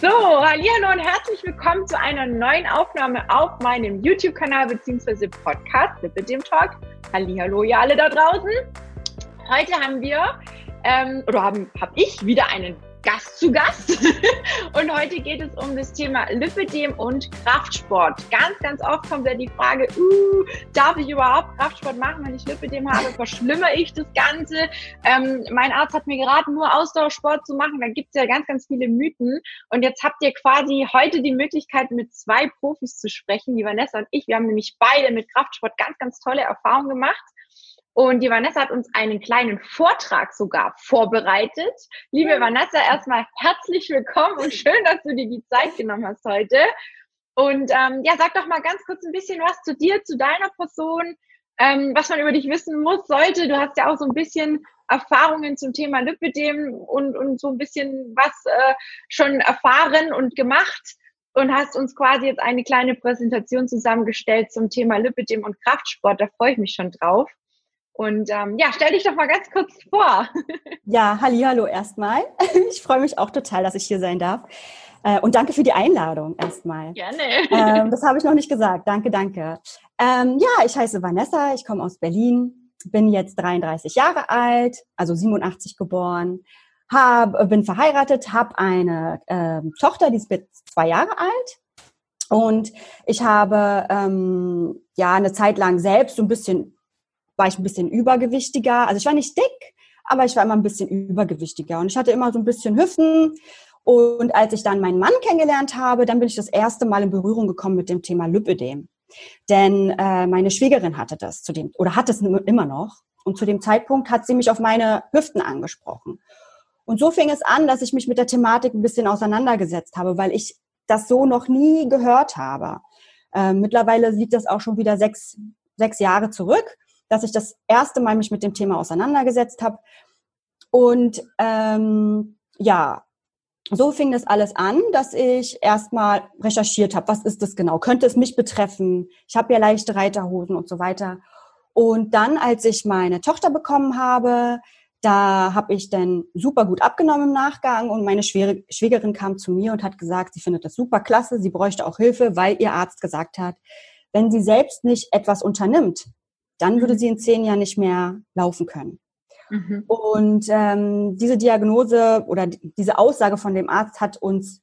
So, hallo und herzlich willkommen zu einer neuen Aufnahme auf meinem YouTube-Kanal bzw. Podcast mit dem Talk. Hallo, ihr alle da draußen. Heute haben wir ähm, oder haben habe ich wieder einen Gast zu Gast. Und heute geht es um das Thema Lipidem und Kraftsport. Ganz, ganz oft kommt ja die Frage, uh, darf ich überhaupt Kraftsport machen, wenn ich Lipidem habe? Verschlimmere ich das Ganze? Ähm, mein Arzt hat mir geraten, nur Ausdauersport zu machen. Da gibt es ja ganz, ganz viele Mythen. Und jetzt habt ihr quasi heute die Möglichkeit, mit zwei Profis zu sprechen, die Vanessa und ich. Wir haben nämlich beide mit Kraftsport ganz, ganz tolle Erfahrungen gemacht. Und die Vanessa hat uns einen kleinen Vortrag sogar vorbereitet. Liebe Vanessa, erstmal herzlich willkommen und schön, dass du dir die Zeit genommen hast heute. Und ähm, ja, sag doch mal ganz kurz ein bisschen was zu dir, zu deiner Person, ähm, was man über dich wissen muss, sollte. Du hast ja auch so ein bisschen Erfahrungen zum Thema Lipidem und, und so ein bisschen was äh, schon erfahren und gemacht und hast uns quasi jetzt eine kleine Präsentation zusammengestellt zum Thema Lipidem und Kraftsport. Da freue ich mich schon drauf. Und ähm, ja, stell dich doch mal ganz kurz vor. Ja, halli, hallo erstmal. Ich freue mich auch total, dass ich hier sein darf. Äh, und danke für die Einladung erstmal. Gerne. Ähm, das habe ich noch nicht gesagt. Danke, danke. Ähm, ja, ich heiße Vanessa, ich komme aus Berlin, bin jetzt 33 Jahre alt, also 87 geboren, hab, bin verheiratet, habe eine äh, Tochter, die ist jetzt zwei Jahre alt. Und ich habe ähm, ja eine Zeit lang selbst so ein bisschen war ich ein bisschen übergewichtiger. Also ich war nicht dick, aber ich war immer ein bisschen übergewichtiger. Und ich hatte immer so ein bisschen Hüften. Und als ich dann meinen Mann kennengelernt habe, dann bin ich das erste Mal in Berührung gekommen mit dem Thema Lipödem. Denn äh, meine Schwiegerin hatte das zu dem, oder hat es immer noch. Und zu dem Zeitpunkt hat sie mich auf meine Hüften angesprochen. Und so fing es an, dass ich mich mit der Thematik ein bisschen auseinandergesetzt habe, weil ich das so noch nie gehört habe. Äh, mittlerweile liegt das auch schon wieder sechs, sechs Jahre zurück dass ich das erste Mal mich mit dem Thema auseinandergesetzt habe. Und ähm, ja, so fing das alles an, dass ich erstmal recherchiert habe, was ist das genau? Könnte es mich betreffen? Ich habe ja leichte Reiterhosen und so weiter. Und dann, als ich meine Tochter bekommen habe, da habe ich dann super gut abgenommen im Nachgang und meine Schwägerin kam zu mir und hat gesagt, sie findet das super klasse, sie bräuchte auch Hilfe, weil ihr Arzt gesagt hat, wenn sie selbst nicht etwas unternimmt, dann würde mhm. sie in zehn Jahren nicht mehr laufen können. Mhm. Und ähm, diese Diagnose oder diese Aussage von dem Arzt hat uns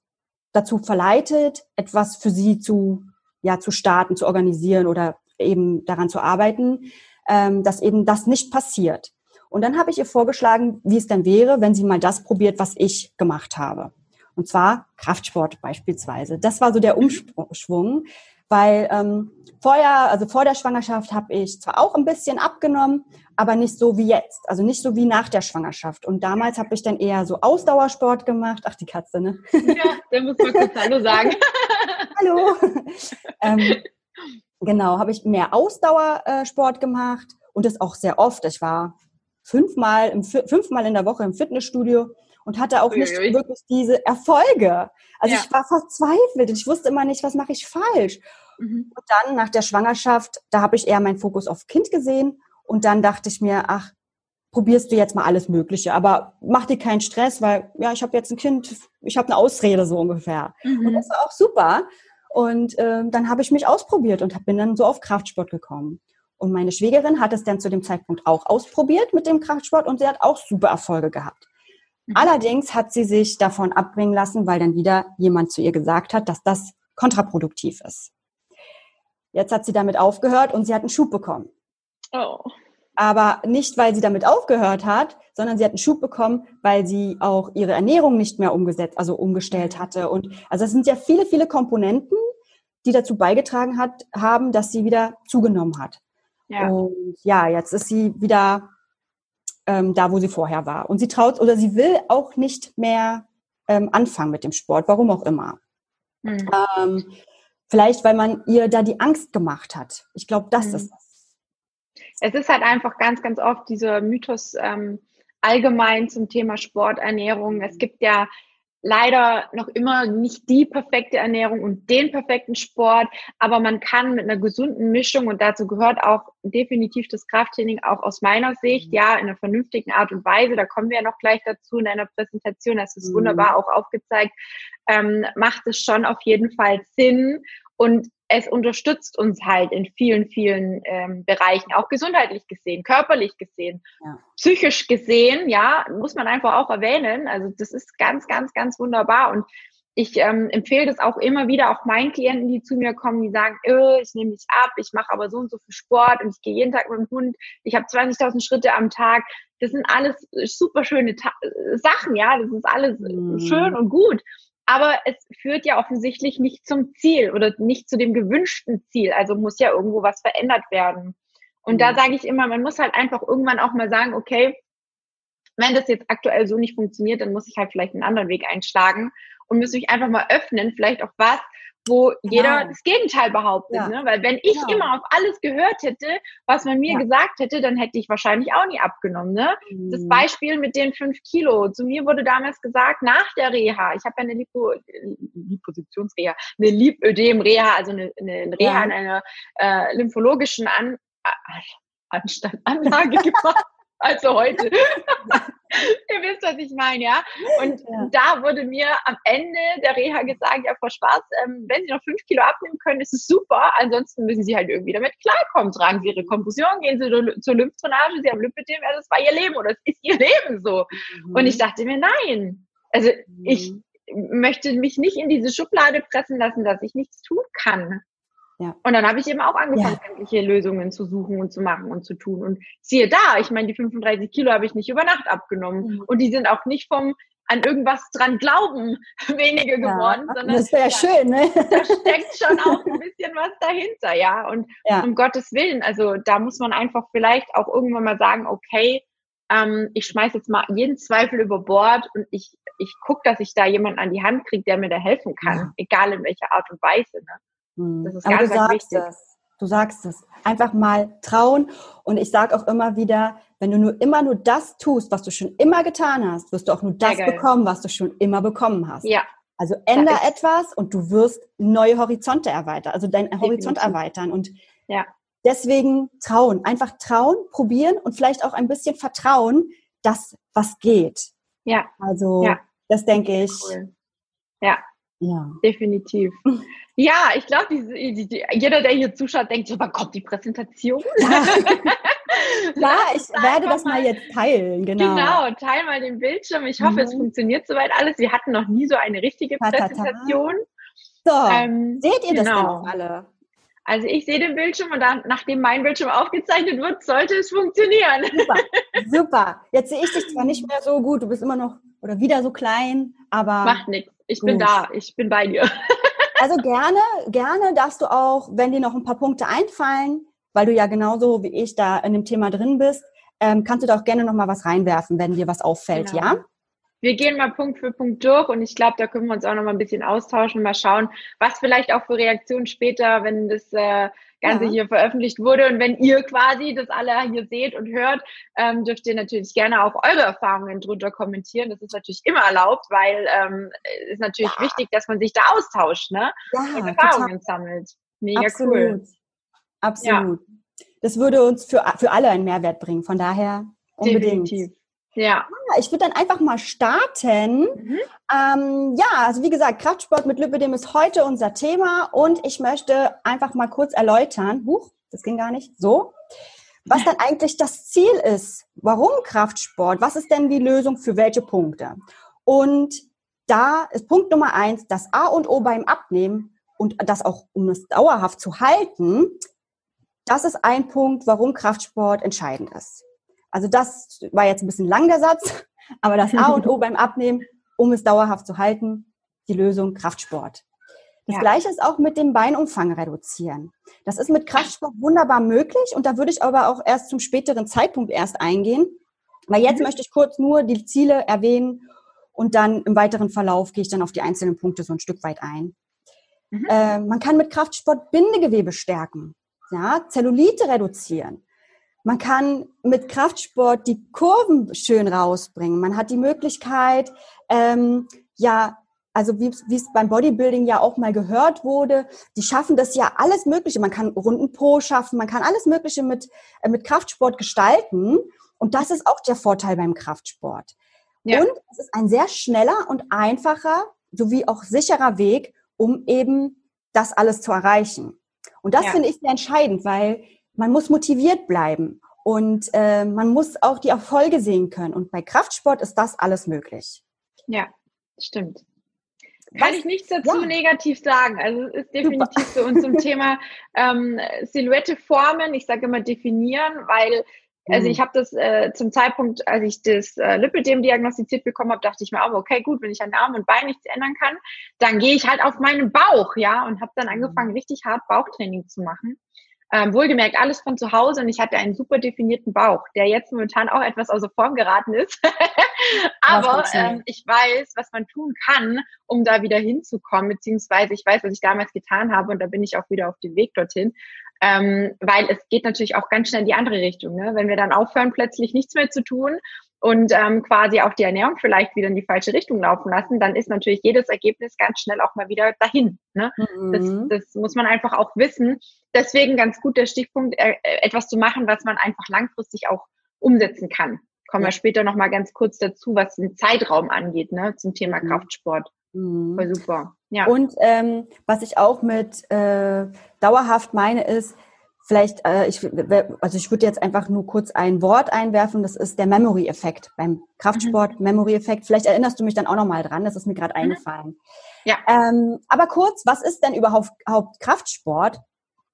dazu verleitet, etwas für sie zu, ja, zu starten, zu organisieren oder eben daran zu arbeiten, ähm, dass eben das nicht passiert. Und dann habe ich ihr vorgeschlagen, wie es denn wäre, wenn sie mal das probiert, was ich gemacht habe. Und zwar Kraftsport beispielsweise. Das war so der. Umschwung, weil ähm, vorher, also vor der Schwangerschaft, habe ich zwar auch ein bisschen abgenommen, aber nicht so wie jetzt, also nicht so wie nach der Schwangerschaft. Und damals habe ich dann eher so Ausdauersport gemacht. Ach, die Katze, ne? Ja, der muss mal kurz Hallo sagen. Hallo. ähm, genau, habe ich mehr Ausdauersport gemacht und das auch sehr oft. Ich war fünfmal, im, fünfmal in der Woche im Fitnessstudio und hatte auch nicht Uiui. wirklich diese Erfolge. Also ja. ich war verzweifelt und ich wusste immer nicht, was mache ich falsch. Mhm. Und dann nach der Schwangerschaft, da habe ich eher meinen Fokus auf Kind gesehen und dann dachte ich mir, ach, probierst du jetzt mal alles Mögliche, aber mach dir keinen Stress, weil ja, ich habe jetzt ein Kind, ich habe eine Ausrede so ungefähr. Mhm. Und das war auch super. Und äh, dann habe ich mich ausprobiert und bin dann so auf Kraftsport gekommen. Und meine Schwägerin hat es dann zu dem Zeitpunkt auch ausprobiert mit dem Kraftsport und sie hat auch super Erfolge gehabt. Mhm. Allerdings hat sie sich davon abbringen lassen, weil dann wieder jemand zu ihr gesagt hat, dass das kontraproduktiv ist. Jetzt hat sie damit aufgehört und sie hat einen Schub bekommen. Oh. Aber nicht, weil sie damit aufgehört hat, sondern sie hat einen Schub bekommen, weil sie auch ihre Ernährung nicht mehr umgesetzt, also umgestellt mhm. hatte. Und also es sind ja viele, viele Komponenten, die dazu beigetragen hat, haben, dass sie wieder zugenommen hat. Ja. Und ja, jetzt ist sie wieder ähm, da, wo sie vorher war. Und sie traut oder sie will auch nicht mehr ähm, anfangen mit dem Sport, warum auch immer. Mhm. Ähm, vielleicht, weil man ihr da die Angst gemacht hat. Ich glaube, das mhm. ist das. Es ist halt einfach ganz, ganz oft dieser Mythos ähm, allgemein zum Thema Sporternährung. Es gibt ja leider noch immer nicht die perfekte Ernährung und den perfekten Sport, aber man kann mit einer gesunden Mischung und dazu gehört auch definitiv das Krafttraining auch aus meiner Sicht, ja, in einer vernünftigen Art und Weise, da kommen wir ja noch gleich dazu in einer Präsentation, das ist mhm. wunderbar auch aufgezeigt, ähm, macht es schon auf jeden Fall Sinn und es unterstützt uns halt in vielen, vielen ähm, Bereichen, auch gesundheitlich gesehen, körperlich gesehen, ja. psychisch gesehen, ja, muss man einfach auch erwähnen. Also das ist ganz, ganz, ganz wunderbar und ich ähm, empfehle das auch immer wieder, auch meinen Klienten, die zu mir kommen, die sagen, öh, ich nehme mich ab, ich mache aber so und so viel Sport und ich gehe jeden Tag mit dem Hund, ich habe 20.000 Schritte am Tag. Das sind alles super schöne Ta Sachen, ja, das ist alles mhm. schön und gut aber es führt ja offensichtlich nicht zum Ziel oder nicht zu dem gewünschten Ziel. Also muss ja irgendwo was verändert werden. Und mhm. da sage ich immer, man muss halt einfach irgendwann auch mal sagen, okay, wenn das jetzt aktuell so nicht funktioniert, dann muss ich halt vielleicht einen anderen Weg einschlagen und muss mich einfach mal öffnen, vielleicht auch was, wo jeder genau. das Gegenteil behauptet. Ja. Ne? Weil wenn ich genau. immer auf alles gehört hätte, was man mir ja. gesagt hätte, dann hätte ich wahrscheinlich auch nie abgenommen. Ne? Mhm. Das Beispiel mit den fünf Kilo. Zu mir wurde damals gesagt, nach der Reha, ich habe ja eine Lipo, Liposuktionsreha, eine Lipödem-Reha, also eine, eine Reha ja. in einer äh, lymphologischen An Anstand, Anlage gemacht also heute. Ihr wisst, was ich meine, ja. Und ja. da wurde mir am Ende der Reha gesagt, ja, Frau Schwarz, ähm, wenn Sie noch fünf Kilo abnehmen können, ist es super. Ansonsten müssen Sie halt irgendwie damit klarkommen. Tragen Sie Ihre Kompression, gehen Sie zur Lymphdrainage, Sie haben Lymphedem, ja, das war Ihr Leben oder das ist Ihr Leben so. Mhm. Und ich dachte mir, nein. Also mhm. ich möchte mich nicht in diese Schublade pressen lassen, dass ich nichts tun kann. Ja. Und dann habe ich eben auch angefangen, ja. sämtliche Lösungen zu suchen und zu machen und zu tun. Und siehe da, ich meine, die 35 Kilo habe ich nicht über Nacht abgenommen. Mhm. Und die sind auch nicht vom an irgendwas dran glauben weniger geworden, ja, sondern das wäre ja, schön, ne? Da steckt schon auch ein bisschen was dahinter, ja. Und ja. um Gottes Willen, also da muss man einfach vielleicht auch irgendwann mal sagen, okay, ähm, ich schmeiß jetzt mal jeden Zweifel über Bord und ich, ich gucke, dass ich da jemanden an die Hand kriege, der mir da helfen kann, egal in welcher Art und Weise. Ne? Hm. Das ist Aber ganz, du sagst wichtig. es. Du sagst es. Einfach mal trauen. Und ich sage auch immer wieder, wenn du nur immer nur das tust, was du schon immer getan hast, wirst du auch nur das bekommen, was du schon immer bekommen hast. Ja. Also änder etwas und du wirst neue Horizonte erweitern, also deinen Definitiv. Horizont erweitern. Und ja. deswegen trauen. Einfach trauen, probieren und vielleicht auch ein bisschen vertrauen, dass was geht. Ja. Also ja. das denke ich. Cool. Ja. Ja. Definitiv. Ja, ich glaube, jeder, der hier zuschaut, denkt so, wann kommt die Präsentation? Ja, ja ich werde das mal jetzt teilen, genau. Genau, teil mal den Bildschirm. Ich hoffe, mhm. es funktioniert soweit alles. Wir hatten noch nie so eine richtige Präsentation. So, ähm, seht ihr genau. das denn genau. auch alle? Also ich sehe den Bildschirm und dann, nachdem mein Bildschirm aufgezeichnet wird, sollte es funktionieren. Super, super. Jetzt sehe ich dich zwar nicht mehr so gut, du bist immer noch oder wieder so klein, aber... Macht nichts. Ich bin da, ich bin bei dir. Also gerne, gerne darfst du auch, wenn dir noch ein paar Punkte einfallen, weil du ja genauso wie ich da in dem Thema drin bist, ähm, kannst du da auch gerne noch mal was reinwerfen, wenn dir was auffällt, genau. ja? Wir gehen mal Punkt für Punkt durch und ich glaube, da können wir uns auch noch mal ein bisschen austauschen, mal schauen, was vielleicht auch für Reaktionen später, wenn das äh, Ganze ja. hier veröffentlicht wurde. Und wenn ihr quasi das alle hier seht und hört, ähm, dürft ihr natürlich gerne auch eure Erfahrungen drunter kommentieren. Das ist natürlich immer erlaubt, weil ähm, ist natürlich ja. wichtig, dass man sich da austauscht, ne? Ja, und Erfahrungen total. sammelt. Mega Absolut. cool. Absolut. Das würde uns für, für alle einen Mehrwert bringen. Von daher unbedingt. Definitiv. Ja. Ah, ich würde dann einfach mal starten. Mhm. Ähm, ja, also wie gesagt, Kraftsport mit Lipidem ist heute unser Thema und ich möchte einfach mal kurz erläutern, huch, das ging gar nicht, so, was dann eigentlich das Ziel ist. Warum Kraftsport? Was ist denn die Lösung für welche Punkte? Und da ist Punkt Nummer eins, das A und O beim Abnehmen und das auch, um es dauerhaft zu halten, das ist ein Punkt, warum Kraftsport entscheidend ist. Also das war jetzt ein bisschen lang der Satz, aber das A und O beim Abnehmen, um es dauerhaft zu halten, die Lösung Kraftsport. Das ja. gleiche ist auch mit dem Beinumfang reduzieren. Das ist mit Kraftsport wunderbar möglich und da würde ich aber auch erst zum späteren Zeitpunkt erst eingehen, weil jetzt mhm. möchte ich kurz nur die Ziele erwähnen und dann im weiteren Verlauf gehe ich dann auf die einzelnen Punkte so ein Stück weit ein. Mhm. Äh, man kann mit Kraftsport Bindegewebe stärken, ja, Zellulite reduzieren, man kann mit Kraftsport die Kurven schön rausbringen. Man hat die Möglichkeit, ähm, ja, also wie es beim Bodybuilding ja auch mal gehört wurde, die schaffen das ja alles Mögliche. Man kann runden Po schaffen, man kann alles Mögliche mit, äh, mit Kraftsport gestalten. Und das ist auch der Vorteil beim Kraftsport. Ja. Und es ist ein sehr schneller und einfacher sowie auch sicherer Weg, um eben das alles zu erreichen. Und das ja. finde ich sehr entscheidend, weil man muss motiviert bleiben und äh, man muss auch die Erfolge sehen können. Und bei Kraftsport ist das alles möglich. Ja, stimmt. Kann Was? ich nichts dazu ja. negativ sagen. Also es ist definitiv Super. so und zum Thema ähm, Silhouette formen, ich sage immer definieren, weil also mhm. ich habe das äh, zum Zeitpunkt, als ich das äh, Lipödem diagnostiziert bekommen habe, dachte ich mir auch, okay, gut, wenn ich an Arm und Bein nichts ändern kann, dann gehe ich halt auf meinen Bauch, ja, und habe dann angefangen, mhm. richtig hart Bauchtraining zu machen. Ähm, wohlgemerkt, alles von zu Hause und ich hatte einen super definierten Bauch, der jetzt momentan auch etwas außer Form geraten ist. Aber ähm, ich weiß, was man tun kann, um da wieder hinzukommen, beziehungsweise ich weiß, was ich damals getan habe und da bin ich auch wieder auf dem Weg dorthin. Ähm, weil es geht natürlich auch ganz schnell in die andere Richtung. Ne? Wenn wir dann aufhören, plötzlich nichts mehr zu tun und ähm, quasi auch die Ernährung vielleicht wieder in die falsche Richtung laufen lassen, dann ist natürlich jedes Ergebnis ganz schnell auch mal wieder dahin. Ne? Mhm. Das, das muss man einfach auch wissen. Deswegen ganz gut der Stichpunkt, äh, etwas zu machen, was man einfach langfristig auch umsetzen kann. Kommen wir später nochmal ganz kurz dazu, was den Zeitraum angeht, ne, zum Thema mhm. Kraftsport. Mhm. Voll super. Ja. Und ähm, was ich auch mit äh, dauerhaft meine, ist, vielleicht, äh, ich, also ich würde jetzt einfach nur kurz ein Wort einwerfen, das ist der Memory-Effekt beim Kraftsport, mhm. Memory-Effekt. Vielleicht erinnerst du mich dann auch nochmal dran, das ist mir gerade mhm. eingefallen. Ja. Ähm, aber kurz, was ist denn überhaupt, Kraftsport?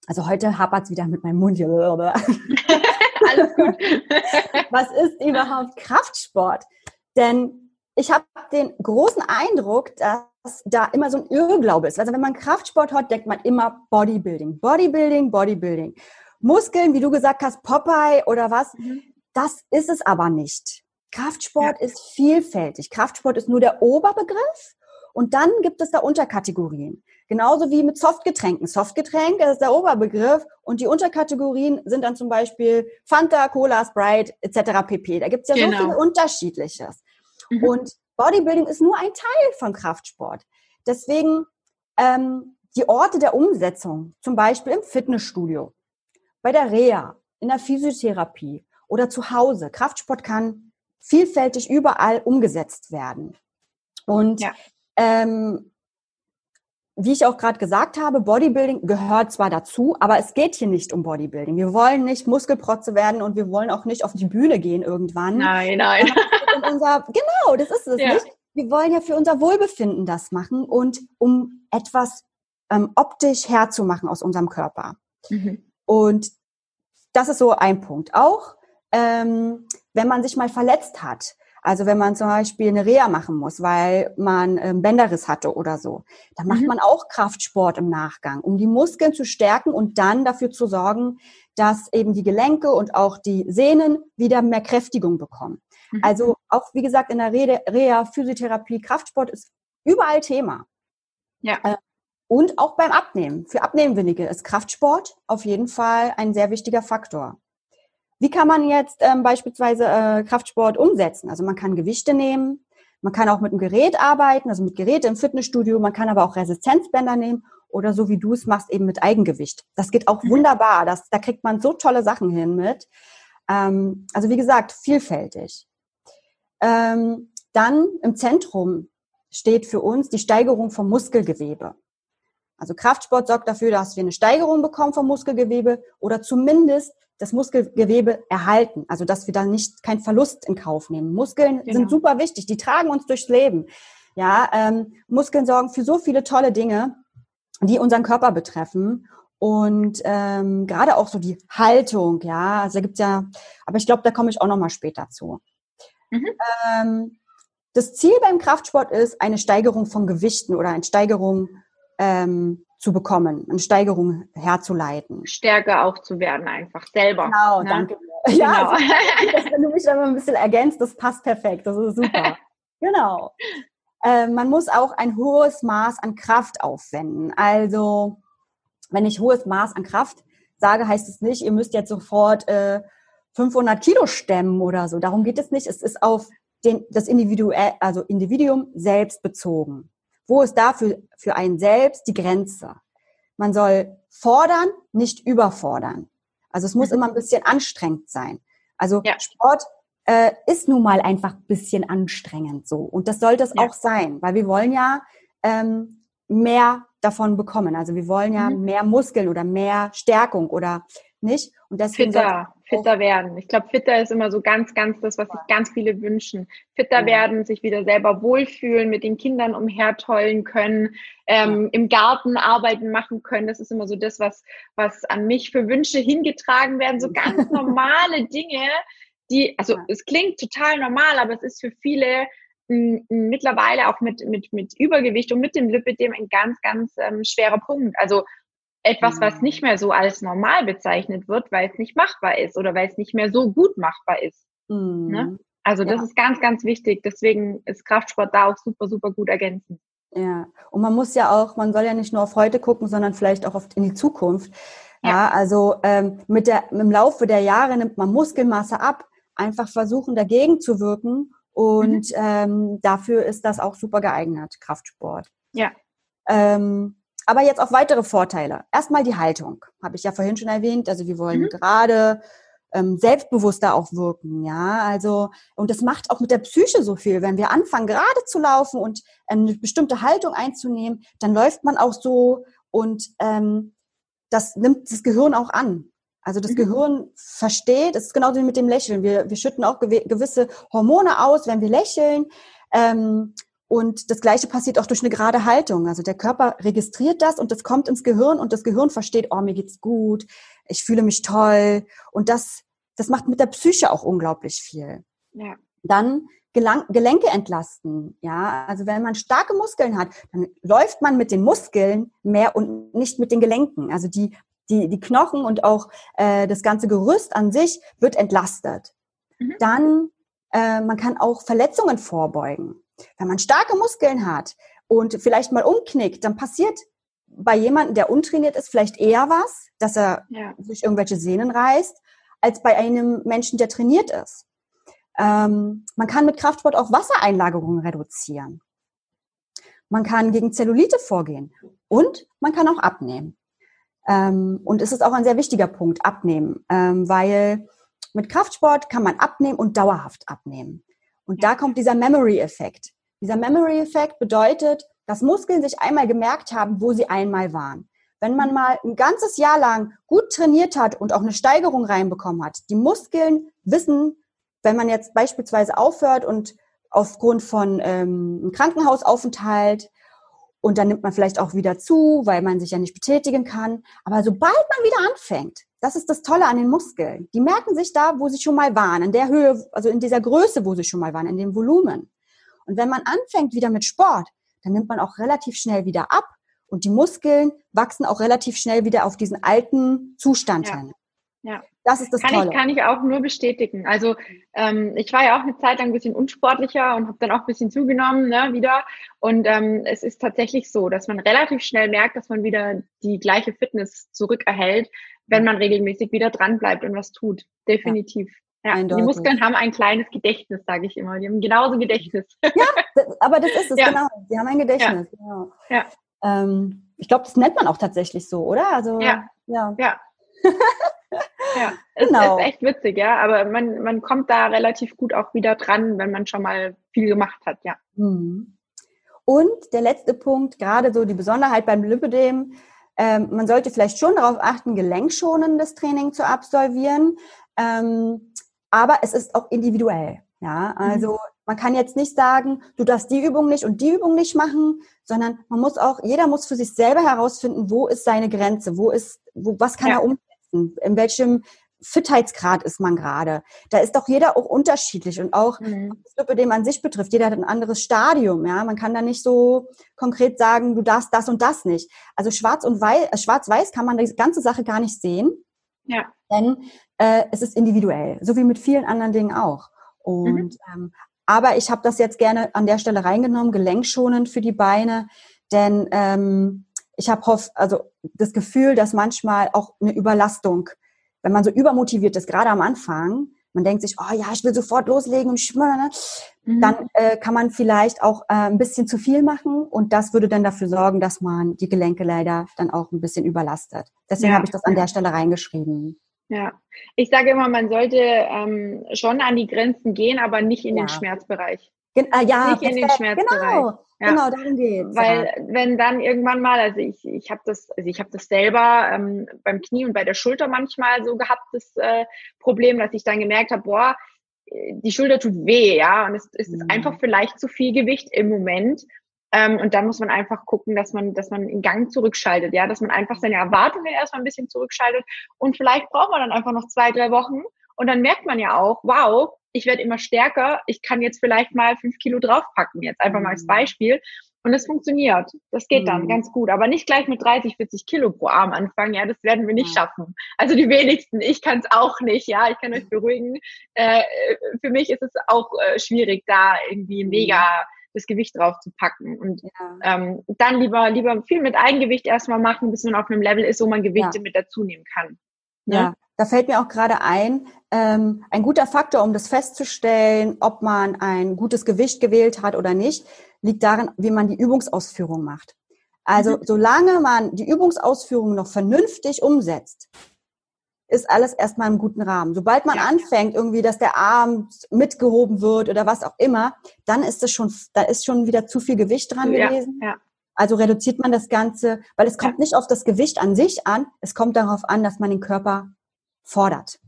Also heute hapert es wieder mit meinem Mund. Alles gut. was ist überhaupt Kraftsport? Denn ich habe den großen Eindruck, dass da immer so ein Irrglaube ist. Also wenn man Kraftsport hat, denkt man immer Bodybuilding, Bodybuilding, Bodybuilding. Muskeln, wie du gesagt hast, Popeye oder was, mhm. das ist es aber nicht. Kraftsport ja. ist vielfältig. Kraftsport ist nur der Oberbegriff und dann gibt es da Unterkategorien. Genauso wie mit Softgetränken. Softgetränke ist der Oberbegriff und die Unterkategorien sind dann zum Beispiel Fanta, Cola, Sprite etc. pp. Da gibt es ja genau. so viel Unterschiedliches. Mhm. Und Bodybuilding ist nur ein Teil von Kraftsport. Deswegen ähm, die Orte der Umsetzung, zum Beispiel im Fitnessstudio, bei der Reha, in der Physiotherapie oder zu Hause. Kraftsport kann vielfältig überall umgesetzt werden. Und ja. ähm, wie ich auch gerade gesagt habe, Bodybuilding gehört zwar dazu, aber es geht hier nicht um Bodybuilding. Wir wollen nicht Muskelprotze werden und wir wollen auch nicht auf die Bühne gehen irgendwann. Nein, nein. Unser, genau, das ist es ja. nicht. Wir wollen ja für unser Wohlbefinden das machen und um etwas ähm, optisch herzumachen aus unserem Körper. Mhm. Und das ist so ein Punkt. Auch ähm, wenn man sich mal verletzt hat, also wenn man zum Beispiel eine Reha machen muss, weil man ähm, Bänderriss hatte oder so, dann macht mhm. man auch Kraftsport im Nachgang, um die Muskeln zu stärken und dann dafür zu sorgen, dass eben die Gelenke und auch die Sehnen wieder mehr Kräftigung bekommen. Mhm. Also auch, wie gesagt, in der Reha, Physiotherapie, Kraftsport ist überall Thema. Ja. Äh, und auch beim Abnehmen. Für Abnehmwillige ist Kraftsport auf jeden Fall ein sehr wichtiger Faktor. Wie kann man jetzt ähm, beispielsweise äh, Kraftsport umsetzen? Also man kann Gewichte nehmen, man kann auch mit einem Gerät arbeiten, also mit Geräten im Fitnessstudio, man kann aber auch Resistenzbänder nehmen oder so wie du es machst, eben mit Eigengewicht. Das geht auch mhm. wunderbar. Das, da kriegt man so tolle Sachen hin mit. Ähm, also wie gesagt, vielfältig. Ähm, dann im Zentrum steht für uns die Steigerung vom Muskelgewebe. Also Kraftsport sorgt dafür, dass wir eine Steigerung bekommen vom Muskelgewebe oder zumindest das Muskelgewebe erhalten. Also dass wir dann nicht keinen Verlust in Kauf nehmen. Muskeln genau. sind super wichtig, die tragen uns durchs Leben. Ja, ähm, Muskeln sorgen für so viele tolle Dinge, die unseren Körper betreffen. Und ähm, gerade auch so die Haltung, ja, also da gibt's ja, aber ich glaube, da komme ich auch noch mal später zu. Mhm. Ähm, das Ziel beim Kraftsport ist eine Steigerung von Gewichten oder eine Steigerung ähm, zu bekommen, eine Steigerung herzuleiten. Stärker auch zu werden, einfach selber. Genau, ne? danke. Ja, genau. also, wenn du mich da mal ein bisschen ergänzt, das passt perfekt, das ist super. genau. Äh, man muss auch ein hohes Maß an Kraft aufwenden. Also, wenn ich hohes Maß an Kraft sage, heißt es nicht, ihr müsst jetzt sofort äh, 500 Kilo stemmen oder so. Darum geht es nicht. Es ist auf den, das Individuell, also Individuum selbst bezogen. Wo ist da für, für einen selbst die Grenze? Man soll fordern, nicht überfordern. Also es muss mhm. immer ein bisschen anstrengend sein. Also ja. Sport äh, ist nun mal einfach ein bisschen anstrengend so. Und das sollte es ja. auch sein, weil wir wollen ja ähm, mehr davon bekommen. Also wir wollen ja mhm. mehr Muskeln oder mehr Stärkung oder nicht. Und deswegen fitter, fitter werden. Ich glaube, fitter ist immer so ganz, ganz das, was sich ganz viele wünschen. Fitter ja. werden, sich wieder selber wohlfühlen, mit den Kindern umhertollen können, ähm, ja. im Garten arbeiten machen können. Das ist immer so das, was, was an mich für Wünsche hingetragen werden. So ganz normale Dinge, die, also ja. es klingt total normal, aber es ist für viele m, mittlerweile auch mit, mit, mit Übergewicht und mit dem Lipidem ein ganz, ganz ähm, schwerer Punkt. Also etwas, was mhm. nicht mehr so als normal bezeichnet wird, weil es nicht machbar ist oder weil es nicht mehr so gut machbar ist. Ne? Mhm. Ne? Also das ja. ist ganz, ganz wichtig. Deswegen ist Kraftsport da auch super, super gut ergänzend. Ja, und man muss ja auch, man soll ja nicht nur auf heute gucken, sondern vielleicht auch oft in die Zukunft. Ja, ja also ähm, mit der, im Laufe der Jahre nimmt man Muskelmasse ab, einfach versuchen dagegen zu wirken und mhm. ähm, dafür ist das auch super geeignet, Kraftsport. Ja. Ähm, aber jetzt auch weitere Vorteile. Erstmal die Haltung, habe ich ja vorhin schon erwähnt. Also wir wollen mhm. gerade ähm, selbstbewusster auch wirken, ja. Also und das macht auch mit der Psyche so viel. Wenn wir anfangen gerade zu laufen und ähm, eine bestimmte Haltung einzunehmen, dann läuft man auch so und ähm, das nimmt das Gehirn auch an. Also das mhm. Gehirn versteht, es ist genauso wie mit dem Lächeln. Wir, wir schütten auch gewisse Hormone aus, wenn wir lächeln. Ähm, und das Gleiche passiert auch durch eine gerade Haltung. Also der Körper registriert das und das kommt ins Gehirn und das Gehirn versteht, oh, mir geht's gut, ich fühle mich toll. Und das, das macht mit der Psyche auch unglaublich viel. Ja. Dann Gelang Gelenke entlasten. Ja, also wenn man starke Muskeln hat, dann läuft man mit den Muskeln mehr und nicht mit den Gelenken. Also die, die, die Knochen und auch äh, das ganze Gerüst an sich wird entlastet. Mhm. Dann, äh, man kann auch Verletzungen vorbeugen. Wenn man starke Muskeln hat und vielleicht mal umknickt, dann passiert bei jemandem, der untrainiert ist, vielleicht eher was, dass er ja. sich irgendwelche Sehnen reißt, als bei einem Menschen, der trainiert ist. Ähm, man kann mit Kraftsport auch Wassereinlagerungen reduzieren. Man kann gegen Zellulite vorgehen und man kann auch abnehmen. Ähm, und es ist auch ein sehr wichtiger Punkt, abnehmen, ähm, weil mit Kraftsport kann man abnehmen und dauerhaft abnehmen. Und da kommt dieser Memory-Effekt. Dieser Memory-Effekt bedeutet, dass Muskeln sich einmal gemerkt haben, wo sie einmal waren. Wenn man mal ein ganzes Jahr lang gut trainiert hat und auch eine Steigerung reinbekommen hat, die Muskeln wissen, wenn man jetzt beispielsweise aufhört und aufgrund von ähm, einem Krankenhausaufenthalt und dann nimmt man vielleicht auch wieder zu, weil man sich ja nicht betätigen kann. Aber sobald man wieder anfängt, das ist das Tolle an den Muskeln. Die merken sich da, wo sie schon mal waren, in der Höhe, also in dieser Größe, wo sie schon mal waren, in dem Volumen. Und wenn man anfängt wieder mit Sport, dann nimmt man auch relativ schnell wieder ab und die Muskeln wachsen auch relativ schnell wieder auf diesen alten Zustand ja. hin. Ja. Das ist das kann Tolle. Ich, kann ich auch nur bestätigen. Also ähm, ich war ja auch eine Zeit lang ein bisschen unsportlicher und habe dann auch ein bisschen zugenommen ne, wieder. Und ähm, es ist tatsächlich so, dass man relativ schnell merkt, dass man wieder die gleiche Fitness zurückerhält, wenn man regelmäßig wieder dran bleibt und was tut. Definitiv. Ja. ja. Die Muskeln haben ein kleines Gedächtnis, sage ich immer. Die haben genauso Gedächtnis. Ja, aber das ist es, ja. genau. Die haben ein Gedächtnis. Ja. Genau. ja. Ähm, ich glaube, das nennt man auch tatsächlich so, oder? Also, ja. ja. ja. Es genau. ist echt witzig, ja. Aber man, man kommt da relativ gut auch wieder dran, wenn man schon mal viel gemacht hat, ja. Mhm. Und der letzte Punkt, gerade so die Besonderheit beim Lipödem, ähm, man sollte vielleicht schon darauf achten, gelenkschonendes Training zu absolvieren. Ähm, aber es ist auch individuell. Ja, also mhm. man kann jetzt nicht sagen, du darfst die Übung nicht und die Übung nicht machen, sondern man muss auch, jeder muss für sich selber herausfinden, wo ist seine Grenze, wo ist, wo, was kann ja. er umsetzen leisten? In welchem Fittheitsgrad ist man gerade? Da ist doch jeder auch unterschiedlich und auch, mhm. was dem an sich betrifft, jeder hat ein anderes Stadium, ja. Man kann da nicht so konkret sagen, du darfst das und das nicht. Also schwarz und weiß, äh, schwarz-weiß kann man die ganze Sache gar nicht sehen. Ja. Denn äh, es ist individuell, so wie mit vielen anderen Dingen auch. Und mhm. ähm, aber ich habe das jetzt gerne an der Stelle reingenommen, gelenkschonend für die Beine, denn ähm, ich habe also das Gefühl, dass manchmal auch eine Überlastung, wenn man so übermotiviert ist, gerade am Anfang, man denkt sich, oh ja, ich will sofort loslegen und schmören, mhm. dann äh, kann man vielleicht auch äh, ein bisschen zu viel machen und das würde dann dafür sorgen, dass man die Gelenke leider dann auch ein bisschen überlastet. Deswegen ja. habe ich das an der Stelle reingeschrieben. Ja, ich sage immer, man sollte ähm, schon an die Grenzen gehen, aber nicht in ja. den Schmerzbereich. Gen äh, ja, nicht in den Schmerzbereich. Genau, ja. genau, darum geht's. Weil ja. wenn dann irgendwann mal, also ich, ich habe das, also ich habe das selber ähm, beim Knie und bei der Schulter manchmal so gehabt, das äh, Problem, dass ich dann gemerkt habe, boah, die Schulter tut weh, ja, und es, es ist mhm. einfach vielleicht zu viel Gewicht im Moment. Ähm, und dann muss man einfach gucken, dass man, dass man in Gang zurückschaltet, ja, dass man einfach seine Erwartungen erstmal ein bisschen zurückschaltet. Und vielleicht braucht man dann einfach noch zwei, drei Wochen. Und dann merkt man ja auch, wow, ich werde immer stärker. Ich kann jetzt vielleicht mal fünf Kilo draufpacken, jetzt einfach mal als mhm. Beispiel. Und es funktioniert. Das geht dann mhm. ganz gut. Aber nicht gleich mit 30, 40 Kilo pro Arm anfangen. Ja, das werden wir nicht ja. schaffen. Also die wenigsten. Ich kann es auch nicht. Ja, ich kann euch beruhigen. Äh, für mich ist es auch äh, schwierig, da irgendwie mega das Gewicht drauf zu packen. Und ja. ähm, dann lieber, lieber viel mit Eigengewicht erstmal machen, bis man auf einem Level ist, wo man Gewichte ja. mit dazu nehmen kann. Ne? Ja, da fällt mir auch gerade ein, ähm, ein guter Faktor, um das festzustellen, ob man ein gutes Gewicht gewählt hat oder nicht, liegt darin, wie man die Übungsausführung macht. Also mhm. solange man die Übungsausführung noch vernünftig umsetzt, ist alles erstmal im guten Rahmen. Sobald man ja. anfängt, irgendwie, dass der Arm mitgehoben wird oder was auch immer, dann ist es schon, da ist schon wieder zu viel Gewicht dran ja. gewesen. Ja. Also reduziert man das Ganze, weil es kommt nicht auf das Gewicht an sich an, es kommt darauf an, dass man den Körper fordert.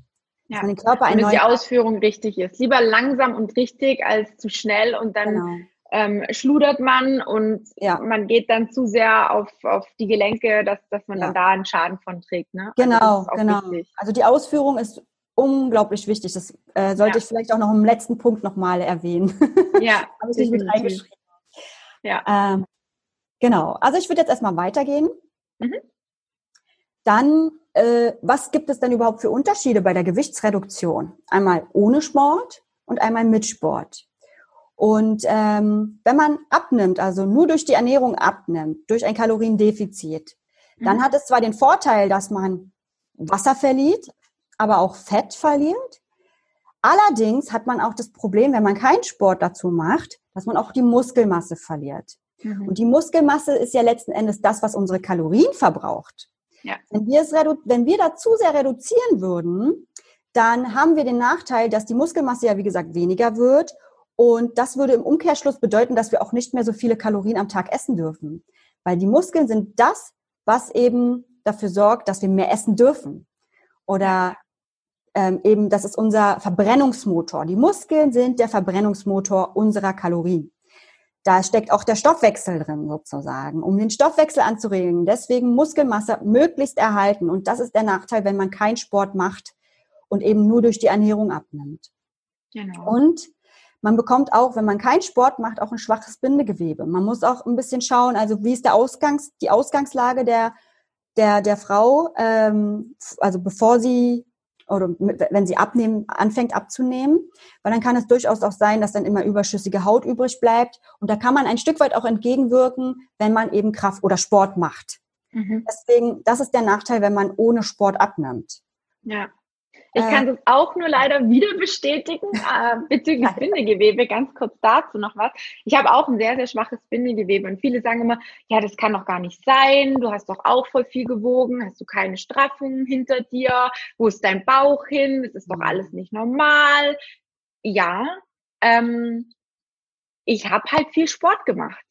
Ja. Dass man den Körper und dass die Ausführung richtig ist. Lieber langsam und richtig als zu schnell und dann genau ähm, schludert man und ja. man geht dann zu sehr auf, auf die Gelenke, dass, dass man ja. dann da einen Schaden von trägt. Ne? Genau, also genau. Wichtig. Also die Ausführung ist unglaublich wichtig. Das äh, sollte ja. ich vielleicht auch noch im letzten Punkt nochmal erwähnen. Ja. Habe ich nicht mit reingeschrieben. Ja. Ähm, genau. Also ich würde jetzt erstmal weitergehen. Mhm. Dann, äh, was gibt es denn überhaupt für Unterschiede bei der Gewichtsreduktion? Einmal ohne Sport und einmal mit Sport. Und ähm, wenn man abnimmt, also nur durch die Ernährung abnimmt, durch ein Kaloriendefizit, mhm. dann hat es zwar den Vorteil, dass man Wasser verliert, aber auch Fett verliert. Allerdings hat man auch das Problem, wenn man keinen Sport dazu macht, dass man auch die Muskelmasse verliert. Mhm. Und die Muskelmasse ist ja letzten Endes das, was unsere Kalorien verbraucht. Ja. Wenn, wir es wenn wir da zu sehr reduzieren würden, dann haben wir den Nachteil, dass die Muskelmasse ja, wie gesagt, weniger wird und das würde im Umkehrschluss bedeuten, dass wir auch nicht mehr so viele Kalorien am Tag essen dürfen. Weil die Muskeln sind das, was eben dafür sorgt, dass wir mehr essen dürfen. Oder ähm, eben, das ist unser Verbrennungsmotor. Die Muskeln sind der Verbrennungsmotor unserer Kalorien. Da steckt auch der Stoffwechsel drin sozusagen, um den Stoffwechsel anzuregen. Deswegen Muskelmasse möglichst erhalten. Und das ist der Nachteil, wenn man keinen Sport macht und eben nur durch die Ernährung abnimmt. Genau. Und man bekommt auch, wenn man keinen Sport macht, auch ein schwaches Bindegewebe. Man muss auch ein bisschen schauen, also wie ist der Ausgangs, die Ausgangslage der, der, der Frau, ähm, also bevor sie oder wenn sie abnehmen, anfängt abzunehmen, weil dann kann es durchaus auch sein, dass dann immer überschüssige Haut übrig bleibt. Und da kann man ein Stück weit auch entgegenwirken, wenn man eben Kraft oder Sport macht. Mhm. Deswegen, das ist der Nachteil, wenn man ohne Sport abnimmt. Ja. Ich äh, kann das auch nur leider wieder bestätigen äh, bezüglich Bindegewebe. Ganz kurz dazu noch was. Ich habe auch ein sehr, sehr schwaches Bindegewebe und viele sagen immer, ja, das kann doch gar nicht sein. Du hast doch auch voll viel gewogen. Hast du keine Straffungen hinter dir? Wo ist dein Bauch hin? Das ist doch alles nicht normal. Ja, ähm, ich habe halt viel Sport gemacht.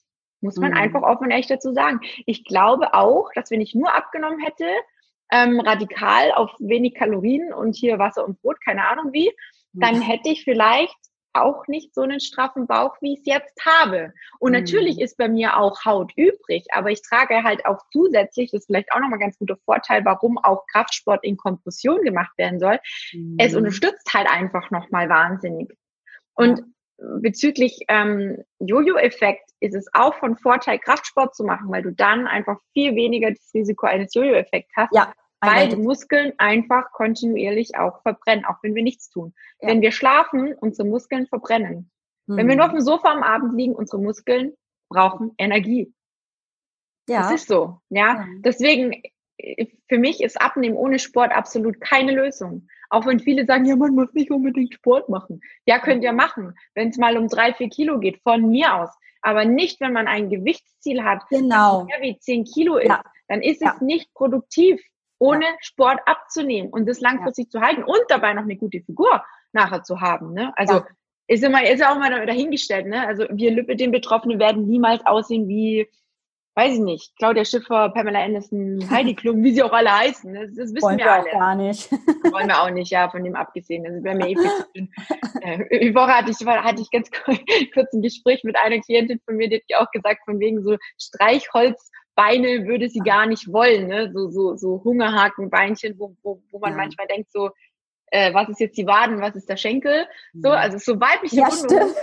Muss man mhm. einfach offen und echt dazu sagen. Ich glaube auch, dass wenn ich nur abgenommen hätte, ähm, radikal auf wenig Kalorien und hier Wasser und Brot, keine Ahnung wie, dann hätte ich vielleicht auch nicht so einen straffen Bauch, wie ich es jetzt habe. Und mhm. natürlich ist bei mir auch Haut übrig, aber ich trage halt auch zusätzlich, das ist vielleicht auch nochmal ein ganz guter Vorteil, warum auch Kraftsport in Kompression gemacht werden soll. Mhm. Es unterstützt halt einfach nochmal wahnsinnig. Und ja bezüglich ähm, Jojo-Effekt ist es auch von Vorteil, Kraftsport zu machen, weil du dann einfach viel weniger das Risiko eines Jojo-Effekts hast. Ja, weil die Muskeln einfach kontinuierlich auch verbrennen, auch wenn wir nichts tun. Ja. Wenn wir schlafen, unsere Muskeln verbrennen. Mhm. Wenn wir nur auf dem Sofa am Abend liegen, unsere Muskeln brauchen Energie. Ja. Das ist so. Ja. ja. Deswegen, äh, für mich ist Abnehmen ohne Sport absolut keine Lösung. Auch wenn viele sagen, ja, man muss nicht unbedingt Sport machen. Ja, könnt ihr machen, wenn es mal um drei, vier Kilo geht, von mir aus. Aber nicht, wenn man ein Gewichtsziel hat, genau. das mehr wie zehn Kilo ist. Ja. Dann ist es ja. nicht produktiv, ohne ja. Sport abzunehmen und das langfristig zu halten und dabei noch eine gute Figur nachher zu haben. Ne? Also ist immer, ist ja auch mal dahingestellt, ne? Also wir den Betroffenen werden niemals aussehen wie weiß ich nicht, Claudia Schiffer, Pamela Anderson, Heidi Klum, wie sie auch alle heißen. Das, das wissen Wollen wir, wir alle. Auch gar nicht. Wollen wir auch nicht, ja, von dem abgesehen. Das wäre mir eh viel. Äh, die Woche hatte ich, hatte ich ganz kurz ein Gespräch mit einer Klientin von mir, die hat auch gesagt, von wegen so Streichholzbeine würde sie gar nicht wollen, ne? So, so, so Hungerhakenbeinchen, wo, wo, wo man ja. manchmal denkt, so, äh, was ist jetzt die Waden, was ist der Schenkel? So, also so weibliche ja, Rundungen.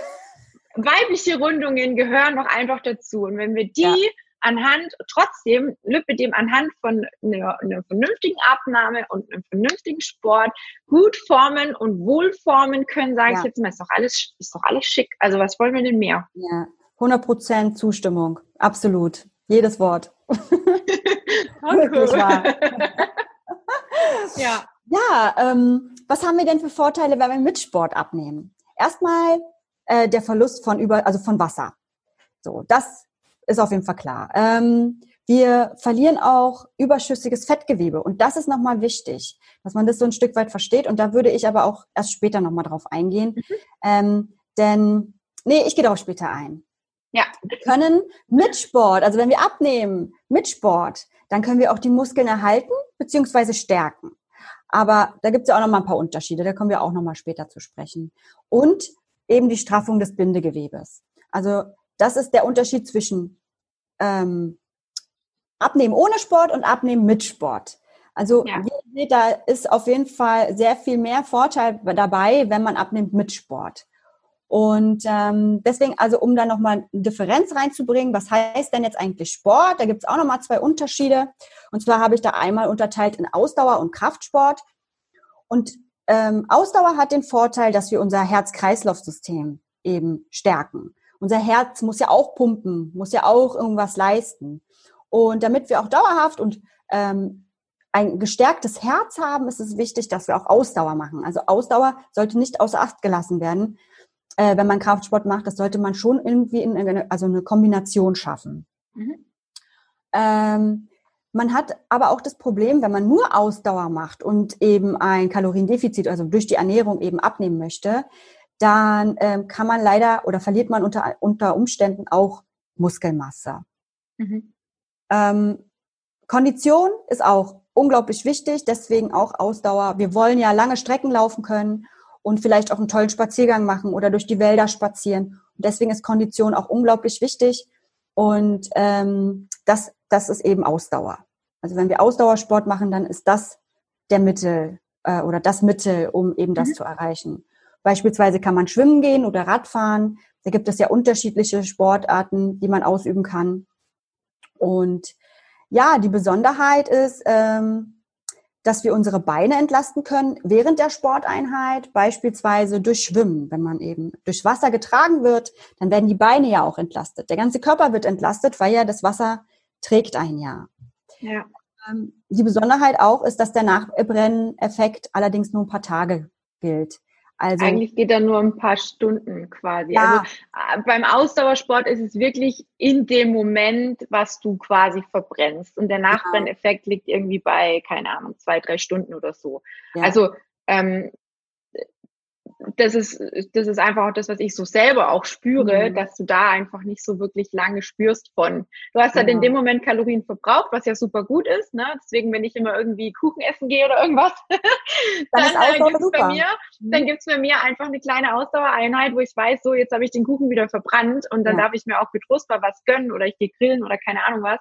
Weibliche Rundungen gehören noch einfach dazu. Und wenn wir die ja anhand, trotzdem, Lipidem anhand von einer, einer, vernünftigen Abnahme und einem vernünftigen Sport gut formen und wohlformen können, sage ja. ich jetzt mal, ist doch alles, ist doch alles schick. Also was wollen wir denn mehr? Ja, 100 Prozent Zustimmung. Absolut. Jedes Wort. Wirklich wahr. ja. Ja, ähm, was haben wir denn für Vorteile, wenn wir mit Sport abnehmen? Erstmal äh, der Verlust von über, also von Wasser. So, das ist auf jeden Fall klar. Ähm, wir verlieren auch überschüssiges Fettgewebe und das ist nochmal wichtig, dass man das so ein Stück weit versteht und da würde ich aber auch erst später nochmal drauf eingehen, mhm. ähm, denn nee, ich gehe darauf später ein. Ja. Wir können mit Sport, also wenn wir abnehmen mit Sport, dann können wir auch die Muskeln erhalten bzw. stärken. Aber da gibt es ja auch nochmal ein paar Unterschiede, da kommen wir auch nochmal später zu sprechen. Und eben die Straffung des Bindegewebes. Also das ist der Unterschied zwischen ähm, Abnehmen ohne Sport und Abnehmen mit Sport. Also ja. da ist auf jeden Fall sehr viel mehr Vorteil dabei, wenn man abnimmt mit Sport. Und ähm, deswegen, also um da nochmal eine Differenz reinzubringen, was heißt denn jetzt eigentlich Sport? Da gibt es auch nochmal zwei Unterschiede. Und zwar habe ich da einmal unterteilt in Ausdauer und Kraftsport. Und ähm, Ausdauer hat den Vorteil, dass wir unser Herz-Kreislauf-System eben stärken. Unser Herz muss ja auch pumpen, muss ja auch irgendwas leisten. Und damit wir auch dauerhaft und ähm, ein gestärktes Herz haben, ist es wichtig, dass wir auch Ausdauer machen. Also Ausdauer sollte nicht außer Acht gelassen werden, äh, wenn man Kraftsport macht. Das sollte man schon irgendwie in eine, also eine Kombination schaffen. Mhm. Ähm, man hat aber auch das Problem, wenn man nur Ausdauer macht und eben ein Kaloriendefizit, also durch die Ernährung eben abnehmen möchte, dann ähm, kann man leider oder verliert man unter, unter Umständen auch Muskelmasse. Mhm. Ähm, Kondition ist auch unglaublich wichtig, deswegen auch Ausdauer. Wir wollen ja lange Strecken laufen können und vielleicht auch einen tollen Spaziergang machen oder durch die Wälder spazieren. Und deswegen ist Kondition auch unglaublich wichtig. Und ähm, das, das ist eben Ausdauer. Also wenn wir Ausdauersport machen, dann ist das der Mittel äh, oder das Mittel, um eben das mhm. zu erreichen. Beispielsweise kann man schwimmen gehen oder Radfahren. Da gibt es ja unterschiedliche Sportarten, die man ausüben kann. Und ja, die Besonderheit ist, ähm, dass wir unsere Beine entlasten können während der Sporteinheit, beispielsweise durch Schwimmen. Wenn man eben durch Wasser getragen wird, dann werden die Beine ja auch entlastet. Der ganze Körper wird entlastet, weil ja das Wasser trägt ein Jahr. Ja. Ähm, die Besonderheit auch ist, dass der Nachbrenneffekt allerdings nur ein paar Tage gilt. Also eigentlich geht er nur ein paar Stunden quasi. Ja. Also äh, beim Ausdauersport ist es wirklich in dem Moment, was du quasi verbrennst. Und der genau. Nachbrenneffekt liegt irgendwie bei, keine Ahnung, zwei, drei Stunden oder so. Ja. Also ähm, das ist, das ist einfach auch das, was ich so selber auch spüre, mhm. dass du da einfach nicht so wirklich lange spürst von. Du hast halt in dem Moment Kalorien verbraucht, was ja super gut ist. Ne? Deswegen, wenn ich immer irgendwie Kuchen essen gehe oder irgendwas, dann, dann äh, gibt's bei mir, mhm. dann gibt's bei mir einfach eine kleine Ausdauereinheit, wo ich weiß, so jetzt habe ich den Kuchen wieder verbrannt und dann ja. darf ich mir auch getrost mal was gönnen oder ich gehe grillen oder keine Ahnung was.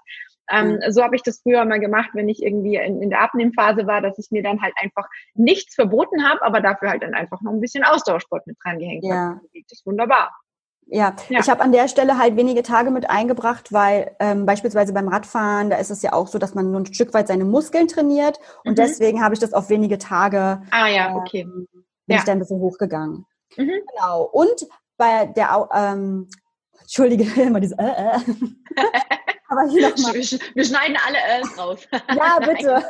Ähm. So habe ich das früher mal gemacht, wenn ich irgendwie in, in, der Abnehmphase war, dass ich mir dann halt einfach nichts verboten habe, aber dafür halt dann einfach noch ein bisschen Ausdauersport mit dran gehängt ja. habe. Das ist wunderbar. Ja, ja. ich habe an der Stelle halt wenige Tage mit eingebracht, weil ähm, beispielsweise beim Radfahren, da ist es ja auch so, dass man nur ein Stück weit seine Muskeln trainiert und mhm. deswegen habe ich das auf wenige Tage. Ah ja, okay. Ähm, bin ja. ich da ein bisschen hochgegangen. Mhm. Genau. Und bei der, ähm, entschuldige immer diese, äh, äh. Aber hier nochmal. Wir, schneiden alle Öls raus. Ja, bitte.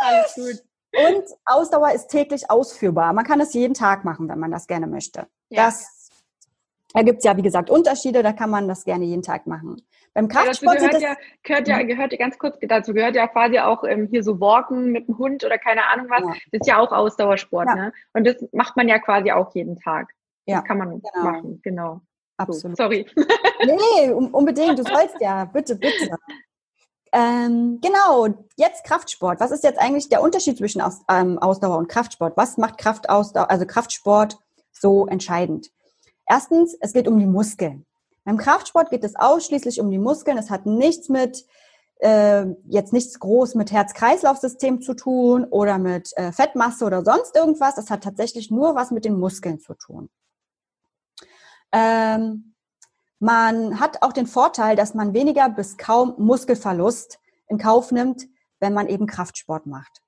Alles gut. Und Ausdauer ist täglich ausführbar. Man kann es jeden Tag machen, wenn man das gerne möchte. Ja. Das, da gibt es ja, wie gesagt, Unterschiede, da kann man das gerne jeden Tag machen. Beim Kraftsport ja, gehört, ja, gehört ja, mhm. gehört ja ganz kurz dazu, gehört ja quasi auch ähm, hier so Walken mit dem Hund oder keine Ahnung was. Ja. Das ist ja auch Ausdauersport, ne? Und das macht man ja quasi auch jeden Tag. Ja. Das kann man genau. machen, genau. Absolut. So, sorry. nee, unbedingt, du sollst ja, bitte, bitte. Ähm, genau, jetzt Kraftsport. Was ist jetzt eigentlich der Unterschied zwischen Aus, ähm, Ausdauer und Kraftsport? Was macht Kraftausdauer, also Kraftsport so entscheidend? Erstens, es geht um die Muskeln. Beim Kraftsport geht es ausschließlich um die Muskeln. Es hat nichts mit äh, jetzt nichts groß mit Herz-Kreislauf-System zu tun oder mit äh, Fettmasse oder sonst irgendwas. Es hat tatsächlich nur was mit den Muskeln zu tun. Ähm, man hat auch den Vorteil, dass man weniger bis kaum Muskelverlust in Kauf nimmt, wenn man eben Kraftsport macht.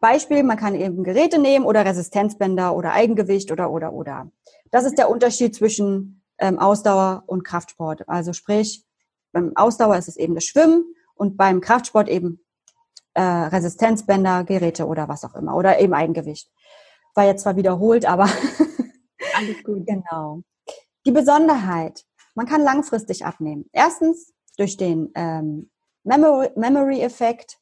Beispiel, man kann eben Geräte nehmen oder Resistenzbänder oder Eigengewicht oder, oder, oder. Das ist der Unterschied zwischen ähm, Ausdauer und Kraftsport. Also sprich, beim Ausdauer ist es eben das Schwimmen und beim Kraftsport eben äh, Resistenzbänder, Geräte oder was auch immer. Oder eben Eigengewicht. War jetzt zwar wiederholt, aber alles gut. genau. Die Besonderheit, man kann langfristig abnehmen. Erstens durch den ähm, Memory-Effekt.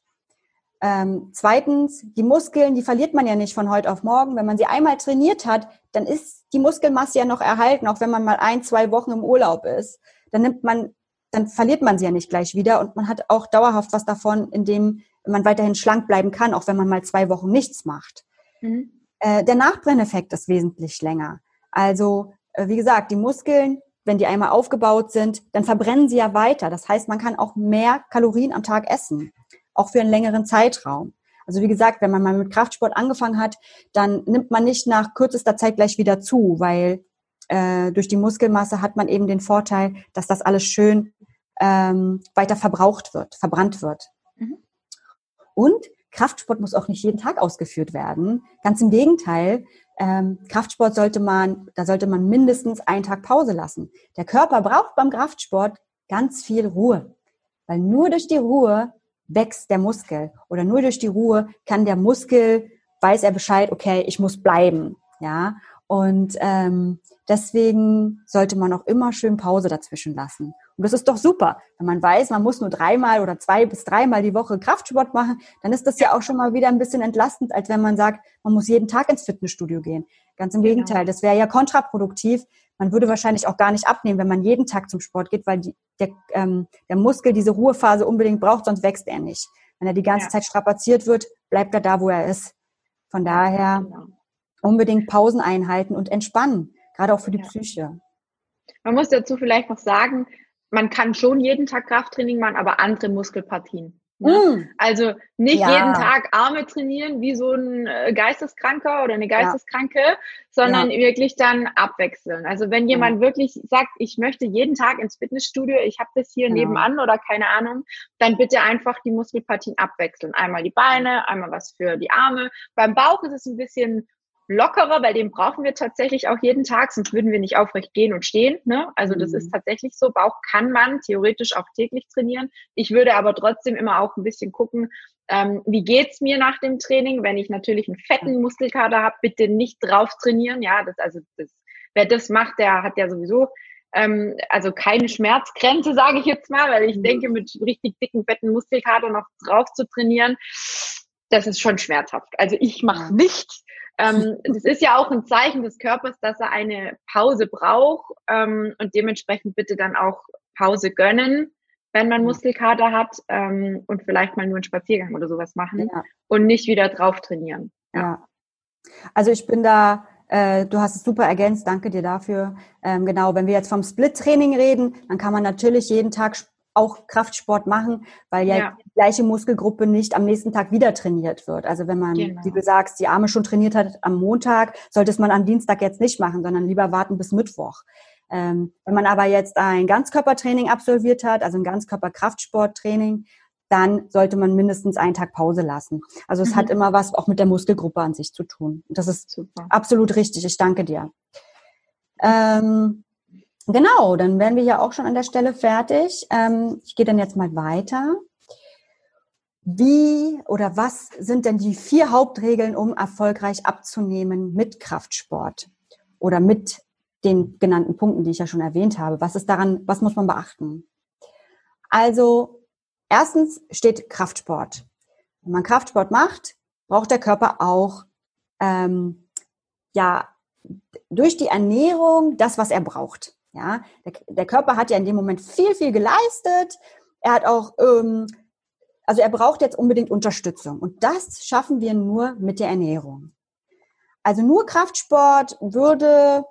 Ähm, zweitens, die Muskeln, die verliert man ja nicht von heute auf morgen. Wenn man sie einmal trainiert hat, dann ist die Muskelmasse ja noch erhalten, auch wenn man mal ein, zwei Wochen im Urlaub ist. Dann nimmt man, dann verliert man sie ja nicht gleich wieder und man hat auch dauerhaft was davon, indem man weiterhin schlank bleiben kann, auch wenn man mal zwei Wochen nichts macht. Mhm. Äh, der Nachbrenneffekt ist wesentlich länger. Also wie gesagt, die Muskeln, wenn die einmal aufgebaut sind, dann verbrennen sie ja weiter. Das heißt, man kann auch mehr Kalorien am Tag essen, auch für einen längeren Zeitraum. Also wie gesagt, wenn man mal mit Kraftsport angefangen hat, dann nimmt man nicht nach kürzester Zeit gleich wieder zu, weil äh, durch die Muskelmasse hat man eben den Vorteil, dass das alles schön ähm, weiter verbraucht wird, verbrannt wird. Mhm. Und Kraftsport muss auch nicht jeden Tag ausgeführt werden. Ganz im Gegenteil, ähm, Kraftsport sollte man, da sollte man mindestens einen Tag Pause lassen. Der Körper braucht beim Kraftsport ganz viel Ruhe, weil nur durch die Ruhe wächst der Muskel oder nur durch die Ruhe kann der Muskel weiß er Bescheid, okay, ich muss bleiben, ja. Und ähm, deswegen sollte man auch immer schön Pause dazwischen lassen. Und das ist doch super. Wenn man weiß, man muss nur dreimal oder zwei bis dreimal die Woche Kraftsport machen, dann ist das ja auch schon mal wieder ein bisschen entlastend, als wenn man sagt, man muss jeden Tag ins Fitnessstudio gehen. Ganz im genau. Gegenteil, das wäre ja kontraproduktiv. Man würde wahrscheinlich auch gar nicht abnehmen, wenn man jeden Tag zum Sport geht, weil die, der, ähm, der Muskel diese Ruhephase unbedingt braucht, sonst wächst er nicht. Wenn er die ganze ja. Zeit strapaziert wird, bleibt er da, wo er ist. Von daher genau. unbedingt Pausen einhalten und entspannen, gerade auch für die ja. Psyche. Man muss dazu vielleicht noch sagen, man kann schon jeden Tag Krafttraining machen, aber andere Muskelpartien. Ne? Mm. Also nicht ja. jeden Tag Arme trainieren wie so ein äh, Geisteskranker oder eine Geisteskranke, ja. sondern ja. wirklich dann abwechseln. Also wenn jemand wirklich sagt, ich möchte jeden Tag ins Fitnessstudio, ich habe das hier nebenan oder keine Ahnung, dann bitte einfach die Muskelpartien abwechseln. Einmal die Beine, einmal was für die Arme. Beim Bauch ist es ein bisschen lockerer, weil den brauchen wir tatsächlich auch jeden Tag, sonst würden wir nicht aufrecht gehen und stehen. Ne? Also das mhm. ist tatsächlich so. Bauch kann man theoretisch auch täglich trainieren. Ich würde aber trotzdem immer auch ein bisschen gucken, ähm, wie geht's mir nach dem Training. Wenn ich natürlich einen fetten Muskelkater habe, bitte nicht drauf trainieren. Ja, das also das, wer das macht, der hat ja sowieso ähm, also keine Schmerzgrenze, sage ich jetzt mal, weil ich mhm. denke, mit richtig dicken, fetten Muskelkater noch drauf zu trainieren, das ist schon schmerzhaft. Also ich mache nicht. Ähm, das ist ja auch ein Zeichen des Körpers, dass er eine Pause braucht ähm, und dementsprechend bitte dann auch Pause gönnen, wenn man Muskelkater hat ähm, und vielleicht mal nur einen Spaziergang oder sowas machen ja. und nicht wieder drauf trainieren. Ja. ja. Also ich bin da, äh, du hast es super ergänzt, danke dir dafür. Ähm, genau, wenn wir jetzt vom Split-Training reden, dann kann man natürlich jeden Tag auch Kraftsport machen, weil ja, ja, die gleiche Muskelgruppe nicht am nächsten Tag wieder trainiert wird. Also wenn man, genau. wie du sagst, die Arme schon trainiert hat am Montag, sollte es man am Dienstag jetzt nicht machen, sondern lieber warten bis Mittwoch. Ähm, wenn man aber jetzt ein Ganzkörpertraining absolviert hat, also ein Ganzkörperkraftsporttraining, dann sollte man mindestens einen Tag Pause lassen. Also es mhm. hat immer was auch mit der Muskelgruppe an sich zu tun. Das ist Super. absolut richtig. Ich danke dir. Ähm, Genau, dann wären wir ja auch schon an der Stelle fertig. Ähm, ich gehe dann jetzt mal weiter. wie oder was sind denn die vier Hauptregeln, um erfolgreich abzunehmen mit Kraftsport oder mit den genannten Punkten, die ich ja schon erwähnt habe? Was ist daran, was muss man beachten? Also, erstens steht Kraftsport. Wenn man Kraftsport macht, braucht der Körper auch, ähm, ja, durch die Ernährung das, was er braucht. Ja, der, der Körper hat ja in dem Moment viel, viel geleistet. Er hat auch ähm, also er braucht jetzt unbedingt Unterstützung. Und das schaffen wir nur mit der Ernährung. Also nur Kraftsport würde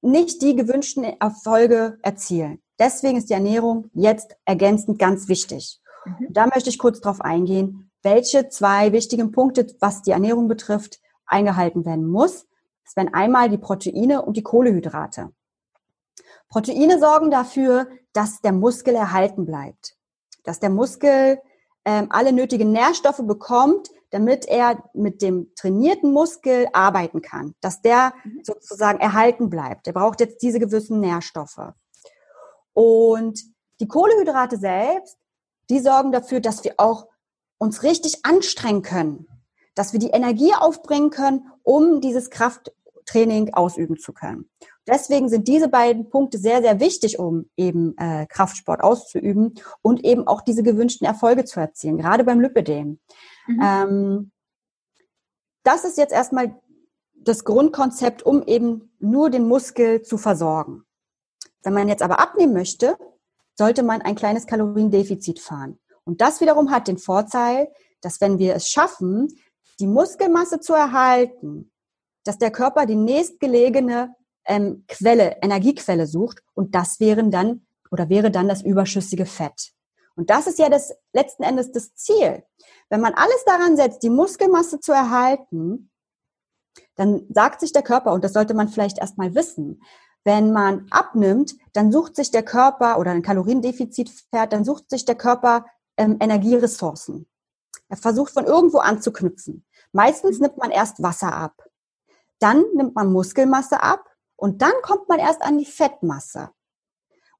nicht die gewünschten Erfolge erzielen. Deswegen ist die Ernährung jetzt ergänzend ganz wichtig. Mhm. Da möchte ich kurz drauf eingehen, welche zwei wichtigen Punkte, was die Ernährung betrifft, eingehalten werden muss. Das wären einmal die Proteine und die Kohlehydrate. Proteine sorgen dafür, dass der Muskel erhalten bleibt, dass der Muskel ähm, alle nötigen Nährstoffe bekommt, damit er mit dem trainierten Muskel arbeiten kann, dass der mhm. sozusagen erhalten bleibt. Er braucht jetzt diese gewissen Nährstoffe. Und die Kohlehydrate selbst, die sorgen dafür, dass wir auch uns richtig anstrengen können, dass wir die Energie aufbringen können, um dieses Krafttraining ausüben zu können. Deswegen sind diese beiden Punkte sehr, sehr wichtig, um eben äh, Kraftsport auszuüben und eben auch diese gewünschten Erfolge zu erzielen, gerade beim Lipidem. Mhm. Ähm, das ist jetzt erstmal das Grundkonzept, um eben nur den Muskel zu versorgen. Wenn man jetzt aber abnehmen möchte, sollte man ein kleines Kaloriendefizit fahren. Und das wiederum hat den Vorteil, dass wenn wir es schaffen, die Muskelmasse zu erhalten, dass der Körper die nächstgelegene ähm, Quelle, Energiequelle sucht und das wären dann oder wäre dann das überschüssige Fett. Und das ist ja das letzten Endes das Ziel. Wenn man alles daran setzt, die Muskelmasse zu erhalten, dann sagt sich der Körper, und das sollte man vielleicht erstmal wissen, wenn man abnimmt, dann sucht sich der Körper oder ein Kaloriendefizit fährt, dann sucht sich der Körper ähm, Energieressourcen. Er versucht von irgendwo anzuknüpfen. Meistens nimmt man erst Wasser ab. Dann nimmt man Muskelmasse ab und dann kommt man erst an die Fettmasse.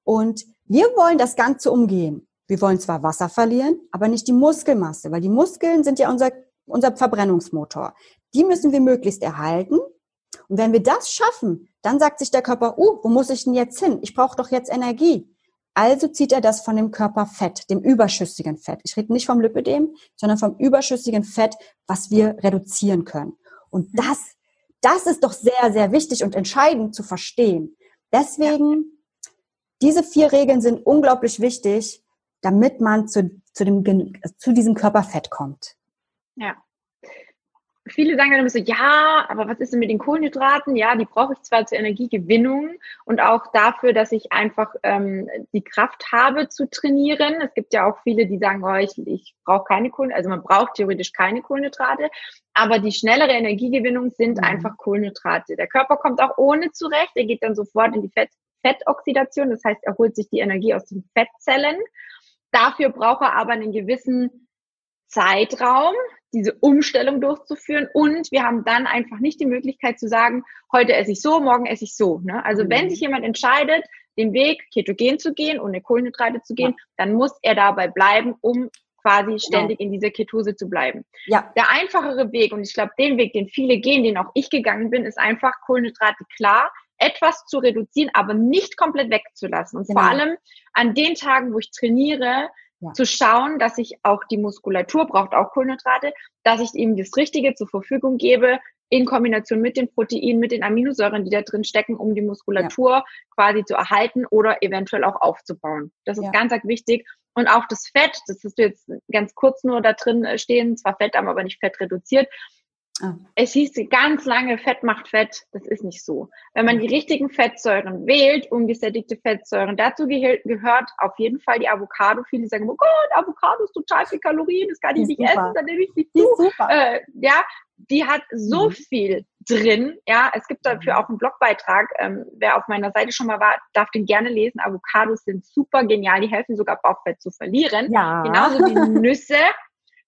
Und wir wollen das Ganze umgehen. Wir wollen zwar Wasser verlieren, aber nicht die Muskelmasse, weil die Muskeln sind ja unser, unser Verbrennungsmotor. Die müssen wir möglichst erhalten. Und wenn wir das schaffen, dann sagt sich der Körper, uh, wo muss ich denn jetzt hin? Ich brauche doch jetzt Energie. Also zieht er das von dem Körperfett, dem überschüssigen Fett. Ich rede nicht vom Lipidem, sondern vom überschüssigen Fett, was wir reduzieren können. Und das das ist doch sehr, sehr wichtig und entscheidend zu verstehen. Deswegen, diese vier Regeln sind unglaublich wichtig, damit man zu, zu, dem, zu diesem Körperfett kommt. Ja viele sagen dann immer so, ja, aber was ist denn mit den Kohlenhydraten? Ja, die brauche ich zwar zur Energiegewinnung und auch dafür, dass ich einfach ähm, die Kraft habe zu trainieren. Es gibt ja auch viele, die sagen, oh, ich, ich brauche keine Kohlenhydrate, also man braucht theoretisch keine Kohlenhydrate, aber die schnellere Energiegewinnung sind mhm. einfach Kohlenhydrate. Der Körper kommt auch ohne zurecht, er geht dann sofort in die Fett Fettoxidation, das heißt, er holt sich die Energie aus den Fettzellen. Dafür braucht er aber einen gewissen Zeitraum, diese Umstellung durchzuführen. Und wir haben dann einfach nicht die Möglichkeit zu sagen, heute esse ich so, morgen esse ich so. Ne? Also mhm. wenn sich jemand entscheidet, den Weg ketogen zu gehen, ohne Kohlenhydrate zu gehen, ja. dann muss er dabei bleiben, um quasi genau. ständig ja. in dieser Ketose zu bleiben. Ja. Der einfachere Weg, und ich glaube, den Weg, den viele gehen, den auch ich gegangen bin, ist einfach Kohlenhydrate klar, etwas zu reduzieren, aber nicht komplett wegzulassen. Und genau. vor allem an den Tagen, wo ich trainiere, ja. zu schauen, dass ich auch die Muskulatur braucht auch Kohlenhydrate, dass ich ihm das Richtige zur Verfügung gebe in Kombination mit den Proteinen, mit den Aminosäuren, die da drin stecken, um die Muskulatur ja. quasi zu erhalten oder eventuell auch aufzubauen. Das ist ja. ganz, ganz wichtig. Und auch das Fett, das hast du jetzt ganz kurz nur da drin stehen, zwar fettarm, aber nicht fett Ah. Es hieß ganz lange, Fett macht Fett. Das ist nicht so. Wenn man die richtigen Fettsäuren wählt, ungesättigte Fettsäuren, dazu ge gehört auf jeden Fall die Avocado. Viele sagen, oh Gott, Avocado ist total viel Kalorien, das kann ich nicht super. essen, dann nehme ich nicht zu. Äh, ja, die hat so mhm. viel drin. Ja, es gibt dafür auch einen Blogbeitrag. Ähm, wer auf meiner Seite schon mal war, darf den gerne lesen. Avocados sind super genial. Die helfen sogar Bauchfett zu verlieren. Ja. Genauso wie Nüsse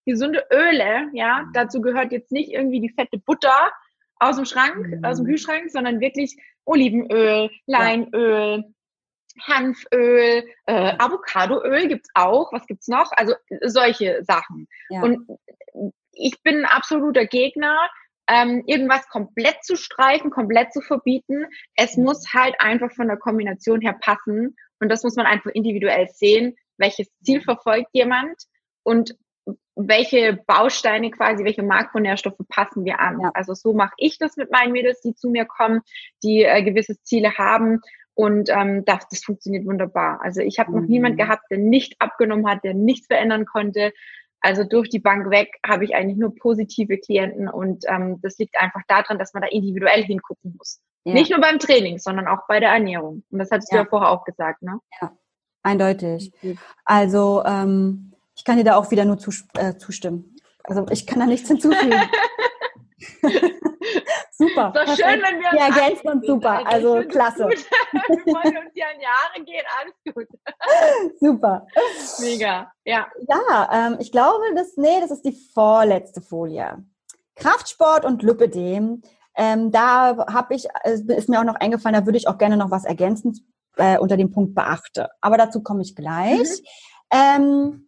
gesunde Öle, ja, mhm. dazu gehört jetzt nicht irgendwie die fette Butter aus dem Schrank, mhm. aus dem Kühlschrank, sondern wirklich Olivenöl, Leinöl, Hanföl, äh, Avocadoöl gibt's auch. Was gibt's noch? Also solche Sachen. Ja. Und ich bin ein absoluter Gegner, ähm, irgendwas komplett zu streichen, komplett zu verbieten. Es mhm. muss halt einfach von der Kombination her passen. Und das muss man einfach individuell sehen. Welches Ziel mhm. verfolgt jemand? Und welche Bausteine quasi, welche Makronährstoffe passen wir an. Ja. Also so mache ich das mit meinen Mädels, die zu mir kommen, die äh, gewisse Ziele haben. Und ähm, das, das funktioniert wunderbar. Also ich habe mhm. noch niemand gehabt, der nicht abgenommen hat, der nichts verändern konnte. Also durch die Bank weg habe ich eigentlich nur positive Klienten und ähm, das liegt einfach daran, dass man da individuell hingucken muss. Ja. Nicht nur beim Training, sondern auch bei der Ernährung. Und das hattest ja. du ja vorher auch gesagt, ne? Ja, eindeutig. Also ähm, ich kann dir da auch wieder nur zus äh, zustimmen. Also ich kann da nichts hinzufügen. super. Ist doch schön, wenn wir uns ja, ergänzen uns super. Also, also klasse. Wir uns hier an Jahre gehen, alles gut. super. Mega. Ja. Ja, ähm, ich glaube, das, nee, das ist die vorletzte Folie. Kraftsport und Lipödem. Ähm, da habe ich, ist mir auch noch eingefallen, da würde ich auch gerne noch was ergänzen äh, unter dem Punkt beachte. Aber dazu komme ich gleich. Mhm. Ähm,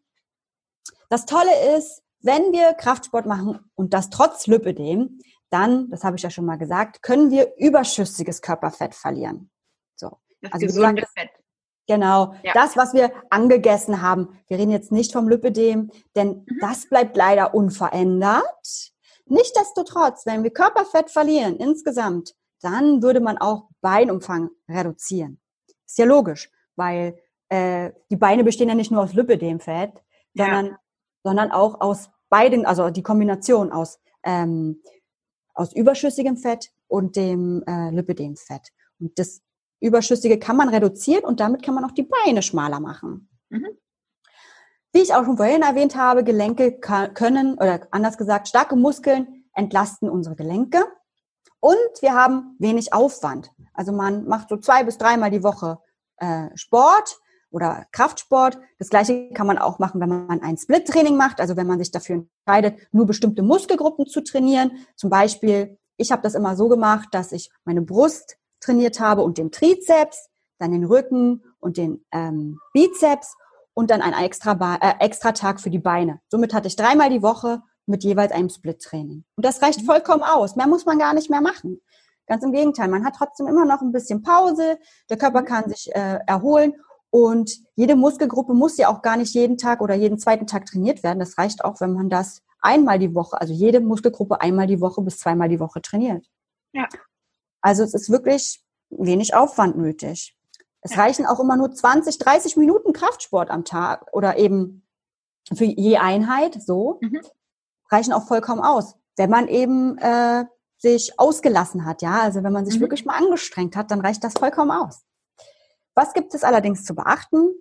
das Tolle ist, wenn wir Kraftsport machen und das trotz Lipödem, dann, das habe ich ja schon mal gesagt, können wir überschüssiges Körperfett verlieren. So. Das also gesunde gesagt, Fett. Genau, ja. das, was wir angegessen haben. Wir reden jetzt nicht vom Lipödem, denn mhm. das bleibt leider unverändert. Nichtsdestotrotz, wenn wir Körperfett verlieren insgesamt, dann würde man auch Beinumfang reduzieren. Ist ja logisch, weil äh, die Beine bestehen ja nicht nur aus Lipödemfett, sondern ja sondern auch aus beiden, also die Kombination aus, ähm, aus überschüssigem Fett und dem äh, Lipidemfett. Und das Überschüssige kann man reduzieren und damit kann man auch die Beine schmaler machen. Mhm. Wie ich auch schon vorhin erwähnt habe, Gelenke können, oder anders gesagt, starke Muskeln entlasten unsere Gelenke. Und wir haben wenig Aufwand. Also man macht so zwei bis dreimal die Woche äh, Sport oder Kraftsport. Das gleiche kann man auch machen, wenn man ein Split-Training macht, also wenn man sich dafür entscheidet, nur bestimmte Muskelgruppen zu trainieren. Zum Beispiel, ich habe das immer so gemacht, dass ich meine Brust trainiert habe und den Trizeps, dann den Rücken und den ähm, Bizeps und dann ein extra, äh, extra Tag für die Beine. Somit hatte ich dreimal die Woche mit jeweils einem Split-Training. Und das reicht mhm. vollkommen aus. Mehr muss man gar nicht mehr machen. Ganz im Gegenteil, man hat trotzdem immer noch ein bisschen Pause, der Körper mhm. kann sich äh, erholen und jede Muskelgruppe muss ja auch gar nicht jeden Tag oder jeden zweiten Tag trainiert werden. Das reicht auch, wenn man das einmal die Woche, also jede Muskelgruppe einmal die Woche bis zweimal die Woche trainiert. Ja. Also es ist wirklich wenig Aufwand nötig. Es ja. reichen auch immer nur 20, 30 Minuten Kraftsport am Tag oder eben für je Einheit so mhm. reichen auch vollkommen aus, wenn man eben äh, sich ausgelassen hat, ja, also wenn man sich mhm. wirklich mal angestrengt hat, dann reicht das vollkommen aus. Was gibt es allerdings zu beachten?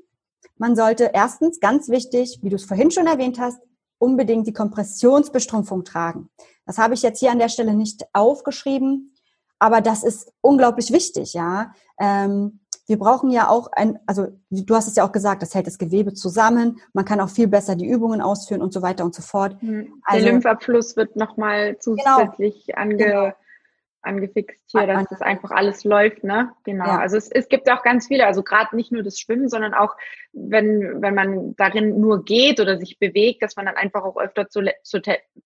Man sollte erstens, ganz wichtig, wie du es vorhin schon erwähnt hast, unbedingt die Kompressionsbestrumpfung tragen. Das habe ich jetzt hier an der Stelle nicht aufgeschrieben, aber das ist unglaublich wichtig, ja. Ähm, wir brauchen ja auch ein, also du hast es ja auch gesagt, das hält das Gewebe zusammen. Man kann auch viel besser die Übungen ausführen und so weiter und so fort. Hm. Der also, Lymphabfluss wird nochmal genau. zusätzlich genau, ange, angefixt hier, dass das einfach alles läuft, ne? Genau. Ja. Also es, es gibt auch ganz viele, also gerade nicht nur das Schwimmen, sondern auch, wenn, wenn man darin nur geht oder sich bewegt, dass man dann einfach auch öfter zu, zu,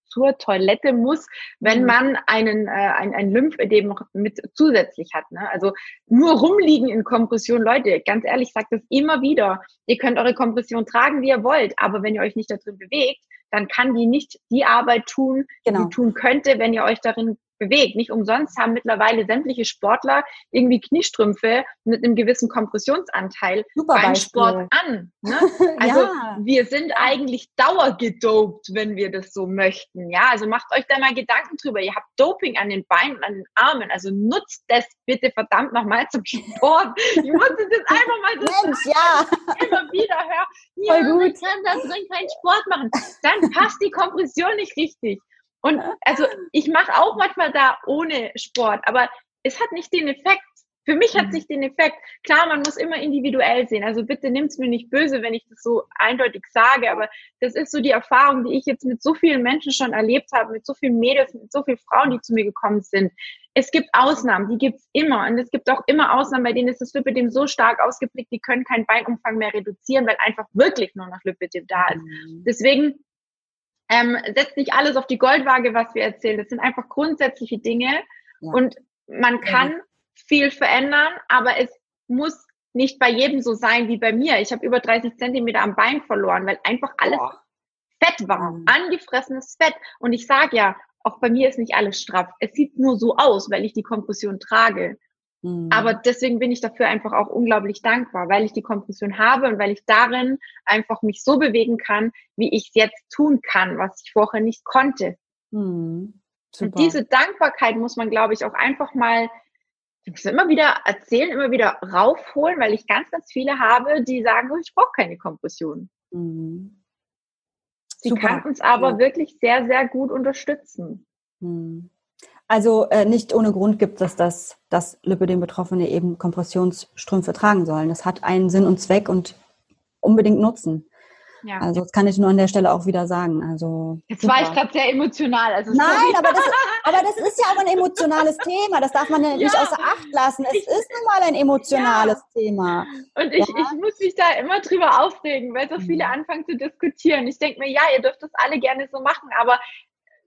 zur Toilette muss, wenn mhm. man einen, äh, ein, ein Lymphödem noch mit zusätzlich hat. Ne? Also nur rumliegen in Kompression, Leute, ganz ehrlich, sagt das immer wieder. Ihr könnt eure Kompression tragen, wie ihr wollt, aber wenn ihr euch nicht da drin bewegt, dann kann die nicht die Arbeit tun, genau. die tun könnte, wenn ihr euch darin bewegt. Nicht umsonst haben mittlerweile sämtliche Sportler irgendwie Kniestrümpfe mit einem gewissen Kompressionsanteil Super beim Beispiel. Sport an. Ne? Also ja. wir sind eigentlich dauergedopt, wenn wir das so möchten. Ja, also macht euch da mal Gedanken drüber. Ihr habt Doping an den Beinen und an den Armen. Also nutzt das bitte verdammt nochmal zum Sport. Ich muss es jetzt einfach mal so Mensch, sagen, ja. immer wieder hören. Ja, Voll gut. man kann da drin keinen Sport machen. Dann passt die Kompression nicht richtig. Und also ich mache auch manchmal da ohne Sport, aber es hat nicht den Effekt. Für mich hat mhm. sich den Effekt, klar, man muss immer individuell sehen. Also bitte nimm's mir nicht böse, wenn ich das so eindeutig sage, aber das ist so die Erfahrung, die ich jetzt mit so vielen Menschen schon erlebt habe, mit so vielen Mädels, mit so vielen Frauen, die zu mir gekommen sind. Es gibt Ausnahmen, die gibt's immer. Und es gibt auch immer Ausnahmen, bei denen ist das Lipidem so stark ausgeprägt, die können keinen Beinumfang mehr reduzieren, weil einfach wirklich nur noch Lipidem da ist. Mhm. Deswegen ähm, setzt nicht alles auf die Goldwaage, was wir erzählen. Das sind einfach grundsätzliche Dinge. Ja. Und man kann viel verändern, aber es muss nicht bei jedem so sein wie bei mir. Ich habe über 30 Zentimeter am Bein verloren, weil einfach alles Boah. Fett war, mhm. angefressenes Fett. Und ich sage ja, auch bei mir ist nicht alles straff. Es sieht nur so aus, weil ich die Kompression trage. Mhm. Aber deswegen bin ich dafür einfach auch unglaublich dankbar, weil ich die Kompression habe und weil ich darin einfach mich so bewegen kann, wie ich es jetzt tun kann, was ich vorher nicht konnte. Mhm. Und diese Dankbarkeit muss man, glaube ich, auch einfach mal ich muss immer wieder erzählen, immer wieder raufholen, weil ich ganz, ganz viele habe, die sagen, oh, ich brauche keine Kompression. Mhm. Sie kann uns aber ja. wirklich sehr, sehr gut unterstützen. Mhm. Also äh, nicht ohne Grund gibt es das, dass Lipödem-Betroffene eben Kompressionsstrümpfe tragen sollen. Das hat einen Sinn und Zweck und unbedingt Nutzen. Ja. Also das kann ich nur an der Stelle auch wieder sagen. Also jetzt super. war ich gerade sehr emotional. Also Nein, aber das, aber das ist ja auch ein emotionales Thema. Das darf man ja, ja. nicht außer Acht lassen. Es ich, ist nun mal ein emotionales ja. Thema. Und ich, ich muss mich da immer drüber aufregen, weil so viele mhm. anfangen zu diskutieren. Ich denke mir, ja, ihr dürft das alle gerne so machen, aber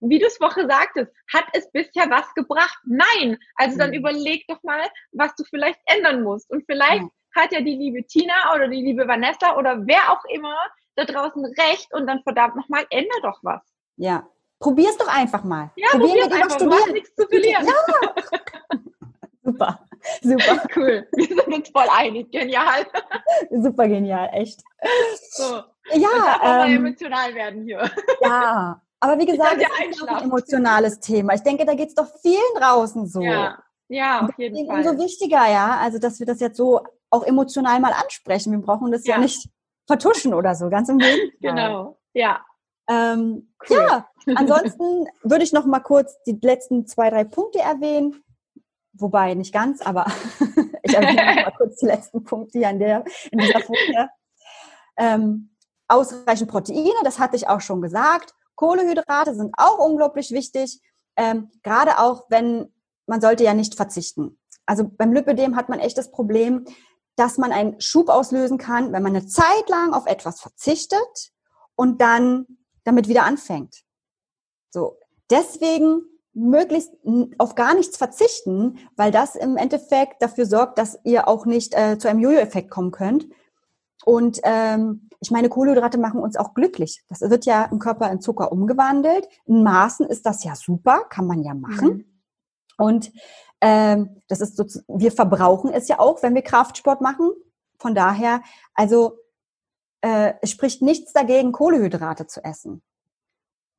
wie du es vorher sagtest, hat es bisher was gebracht? Nein. Also dann mhm. überleg doch mal, was du vielleicht ändern musst. Und vielleicht hat ja die liebe Tina oder die liebe Vanessa oder wer auch immer da draußen recht und dann verdammt nochmal, ändere doch was. Ja. Probier's doch einfach mal. Ja, probier's wir einfach. Du hast nichts zu verlieren. Ja. Super. Super. Cool. Wir sind uns voll einig. Genial. Super genial, echt. So. Ja. Ähm, emotional werden hier. Ja. Aber wie gesagt, es ist auch ein emotionales Thema. Ich denke, da geht es doch vielen draußen so. Ja, ja auf jeden Fall. Umso wichtiger, ja, also dass wir das jetzt so auch emotional mal ansprechen. Wir brauchen das ja, ja nicht vertuschen oder so, ganz im Gegenteil. Genau, ja. Ähm, cool. Ja, ansonsten würde ich noch mal kurz die letzten zwei, drei Punkte erwähnen. Wobei nicht ganz, aber ich erwähne noch mal kurz die letzten Punkte hier an der, in dieser Folie. Ähm, ausreichend Proteine, das hatte ich auch schon gesagt. Kohlehydrate sind auch unglaublich wichtig, ähm, gerade auch wenn man sollte ja nicht verzichten. Also beim Lipödem hat man echt das Problem, dass man einen Schub auslösen kann, wenn man eine Zeit lang auf etwas verzichtet und dann damit wieder anfängt. So. Deswegen möglichst auf gar nichts verzichten, weil das im Endeffekt dafür sorgt, dass ihr auch nicht äh, zu einem Jojo-Effekt kommen könnt. Und ähm, ich meine, Kohlenhydrate machen uns auch glücklich. Das wird ja im Körper in Zucker umgewandelt. In Maßen ist das ja super, kann man ja machen. Mhm. Und ähm, das ist so, wir verbrauchen es ja auch, wenn wir Kraftsport machen. Von daher, also äh, es spricht nichts dagegen, Kohlehydrate zu essen.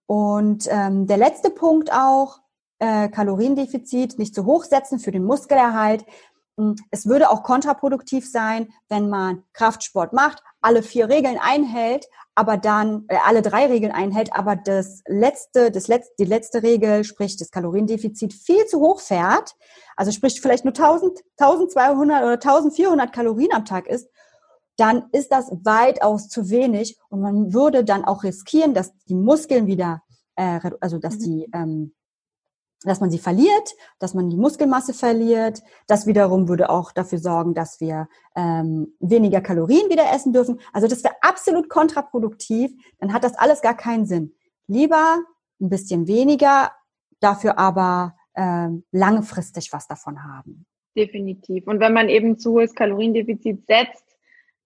Und ähm, der letzte Punkt auch, äh, Kaloriendefizit nicht zu hoch setzen für den Muskelerhalt. Hm, es würde auch kontraproduktiv sein, wenn man Kraftsport macht, alle vier Regeln einhält, aber dann äh, alle drei Regeln einhält, aber das letzte, das letzte, die letzte Regel, sprich das Kaloriendefizit, viel zu hoch fährt, also sprich vielleicht nur 1000, 1200 oder 1400 Kalorien am Tag ist, dann ist das weitaus zu wenig und man würde dann auch riskieren, dass die Muskeln wieder, äh, also dass mhm. die ähm, dass man sie verliert, dass man die Muskelmasse verliert. Das wiederum würde auch dafür sorgen, dass wir ähm, weniger Kalorien wieder essen dürfen. Also das wäre absolut kontraproduktiv. Dann hat das alles gar keinen Sinn. Lieber ein bisschen weniger, dafür aber ähm, langfristig was davon haben. Definitiv. Und wenn man eben zu hohes Kaloriendefizit setzt,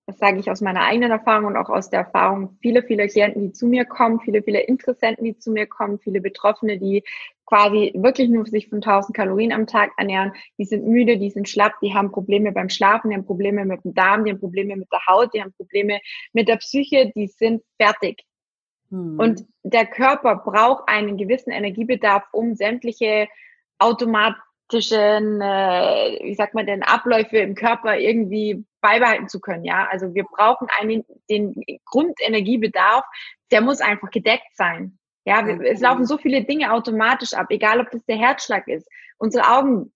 das sage ich aus meiner eigenen Erfahrung und auch aus der Erfahrung vieler, vieler Klienten, die zu mir kommen, viele, viele Interessenten, die zu mir kommen, viele Betroffene, die quasi wirklich nur sich von 1000 Kalorien am Tag ernähren, die sind müde, die sind schlapp, die haben Probleme beim Schlafen, die haben Probleme mit dem Darm, die haben Probleme mit der Haut, die haben Probleme mit der Psyche, die sind fertig. Hm. Und der Körper braucht einen gewissen Energiebedarf, um sämtliche automatischen, äh, wie sagt man denn, Abläufe im Körper irgendwie beibehalten zu können. Ja, also wir brauchen einen, den Grundenergiebedarf, der muss einfach gedeckt sein. Ja, wir, es laufen so viele Dinge automatisch ab, egal ob das der Herzschlag ist. Unsere Augen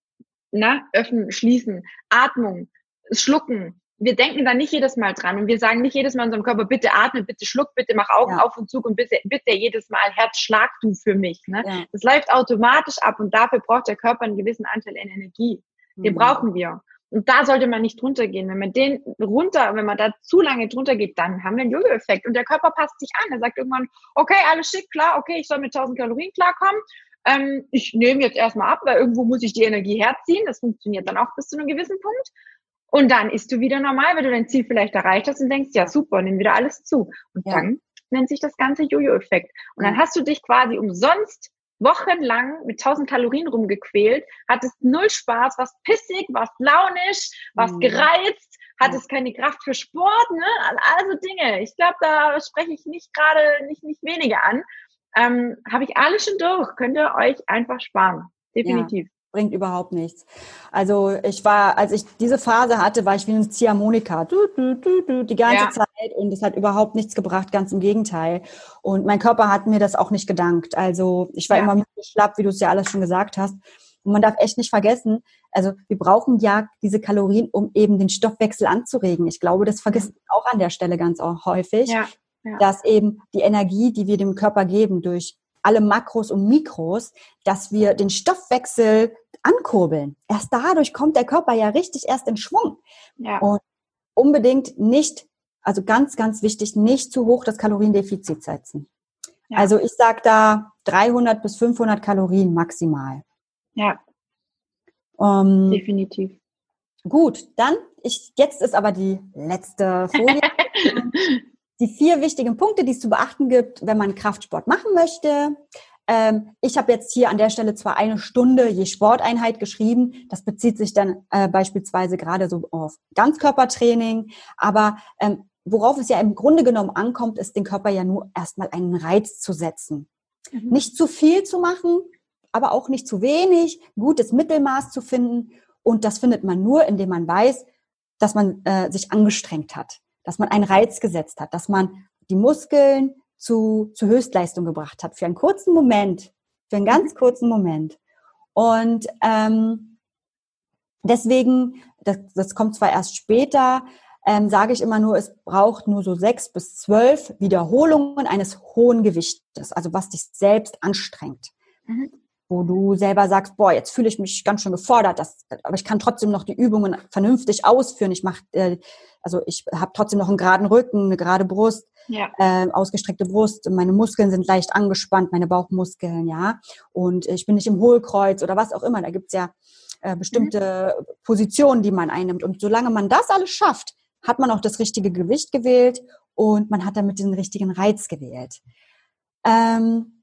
na, öffnen, schließen, Atmung, schlucken. Wir denken da nicht jedes Mal dran und wir sagen nicht jedes Mal unserem Körper, bitte atme, bitte schluck, bitte mach Augen ja. auf und zu und bitte, bitte jedes Mal Herz schlag du für mich. Ne? Ja. Das läuft automatisch ab und dafür braucht der Körper einen gewissen Anteil an Energie. Den mhm. brauchen wir. Und da sollte man nicht drunter gehen. Wenn man den runter, wenn man da zu lange drunter geht, dann haben wir einen Jojo-Effekt. Und der Körper passt sich an. Er sagt irgendwann, okay, alles schick, klar, okay, ich soll mit 1000 Kalorien klarkommen. Ähm, ich nehme jetzt erstmal ab, weil irgendwo muss ich die Energie herziehen. Das funktioniert dann auch bis zu einem gewissen Punkt. Und dann isst du wieder normal, weil du dein Ziel vielleicht erreicht hast und denkst, ja super, nimm wieder alles zu. Und ja. dann nennt sich das ganze Jojo-Effekt. Und dann hast du dich quasi umsonst wochenlang mit 1000 Kalorien rumgequält, hattest null Spaß, warst pissig, warst launisch, warst mhm. gereizt, hattest keine Kraft für Sport, ne? Also Dinge. Ich glaube, da spreche ich nicht gerade nicht, nicht wenige an. Ähm, Habe ich alles schon durch. Könnt ihr euch einfach sparen. Definitiv. Ja bringt überhaupt nichts. Also ich war, als ich diese Phase hatte, war ich wie ein Ziehharmonika, du, du, du, du, die ganze ja. Zeit und es hat überhaupt nichts gebracht, ganz im Gegenteil. Und mein Körper hat mir das auch nicht gedankt. Also ich war ja. immer schlapp, wie du es ja alles schon gesagt hast. Und man darf echt nicht vergessen, also wir brauchen ja diese Kalorien, um eben den Stoffwechsel anzuregen. Ich glaube, das vergisst man auch an der Stelle ganz häufig, ja. dass eben die Energie, die wir dem Körper geben durch alle Makros und Mikros, dass wir den Stoffwechsel ankurbeln. Erst dadurch kommt der Körper ja richtig erst in Schwung. Ja. Und unbedingt nicht, also ganz, ganz wichtig, nicht zu hoch das Kaloriendefizit setzen. Ja. Also ich sage da 300 bis 500 Kalorien maximal. Ja. Um, Definitiv. Gut, dann, ich, jetzt ist aber die letzte Folie. die vier wichtigen Punkte, die es zu beachten gibt, wenn man Kraftsport machen möchte. Ähm, ich habe jetzt hier an der Stelle zwar eine Stunde je Sporteinheit geschrieben, das bezieht sich dann äh, beispielsweise gerade so auf Ganzkörpertraining, aber ähm, worauf es ja im Grunde genommen ankommt, ist den Körper ja nur erstmal einen Reiz zu setzen. Mhm. Nicht zu viel zu machen, aber auch nicht zu wenig, gutes Mittelmaß zu finden. Und das findet man nur, indem man weiß, dass man äh, sich angestrengt hat dass man einen Reiz gesetzt hat, dass man die Muskeln zu, zu Höchstleistung gebracht hat, für einen kurzen Moment, für einen ganz mhm. kurzen Moment. Und ähm, deswegen, das, das kommt zwar erst später, ähm, sage ich immer nur, es braucht nur so sechs bis zwölf Wiederholungen eines hohen Gewichtes, also was dich selbst anstrengt. Mhm wo du selber sagst, boah, jetzt fühle ich mich ganz schön gefordert, das, aber ich kann trotzdem noch die Übungen vernünftig ausführen. Ich mache, äh, also ich habe trotzdem noch einen geraden Rücken, eine gerade Brust, ja. äh, ausgestreckte Brust, meine Muskeln sind leicht angespannt, meine Bauchmuskeln, ja, und ich bin nicht im Hohlkreuz oder was auch immer. Da gibt's ja äh, bestimmte mhm. Positionen, die man einnimmt. Und solange man das alles schafft, hat man auch das richtige Gewicht gewählt und man hat damit den richtigen Reiz gewählt. Ähm,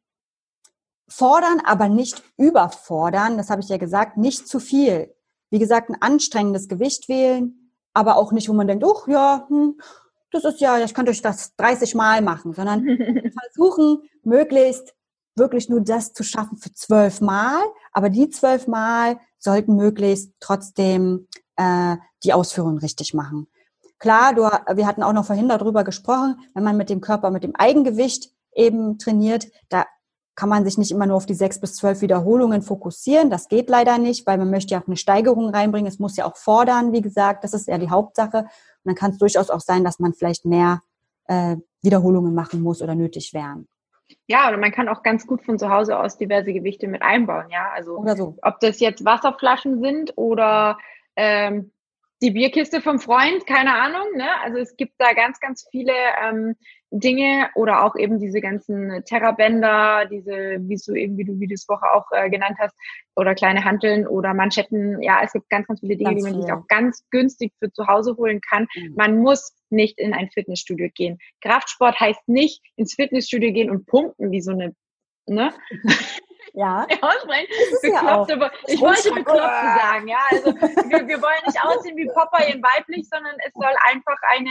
Fordern, aber nicht überfordern. Das habe ich ja gesagt, nicht zu viel. Wie gesagt, ein anstrengendes Gewicht wählen, aber auch nicht, wo man denkt, oh ja, hm, das ist ja, ich könnte euch das 30 Mal machen, sondern versuchen, möglichst wirklich nur das zu schaffen für zwölf Mal, aber die zwölf Mal sollten möglichst trotzdem äh, die Ausführung richtig machen. Klar, du, wir hatten auch noch vorhin darüber gesprochen, wenn man mit dem Körper, mit dem Eigengewicht eben trainiert, da kann man sich nicht immer nur auf die sechs bis zwölf Wiederholungen fokussieren. Das geht leider nicht, weil man möchte ja auch eine Steigerung reinbringen. Es muss ja auch fordern, wie gesagt. Das ist ja die Hauptsache. Und dann kann es durchaus auch sein, dass man vielleicht mehr äh, Wiederholungen machen muss oder nötig wären. Ja, oder man kann auch ganz gut von zu Hause aus diverse Gewichte mit einbauen, ja. Also oder so. ob das jetzt Wasserflaschen sind oder ähm, die Bierkiste vom Freund, keine Ahnung. Ne? Also es gibt da ganz, ganz viele ähm, Dinge oder auch eben diese ganzen Terrabänder, diese, wie du eben, wie du wie du es Woche auch äh, genannt hast, oder kleine Hanteln oder Manschetten. Ja, es gibt ganz, ganz viele Dinge, ganz die man sich auch ganz günstig für zu Hause holen kann. Mhm. Man muss nicht in ein Fitnessstudio gehen. Kraftsport heißt nicht ins Fitnessstudio gehen und pumpen wie so eine, ne? Ja. Bekloppt, aber ich wollte bekloppt sagen, ja. Also wir, wir wollen nicht aussehen wie Popeye in weiblich, sondern es soll einfach eine,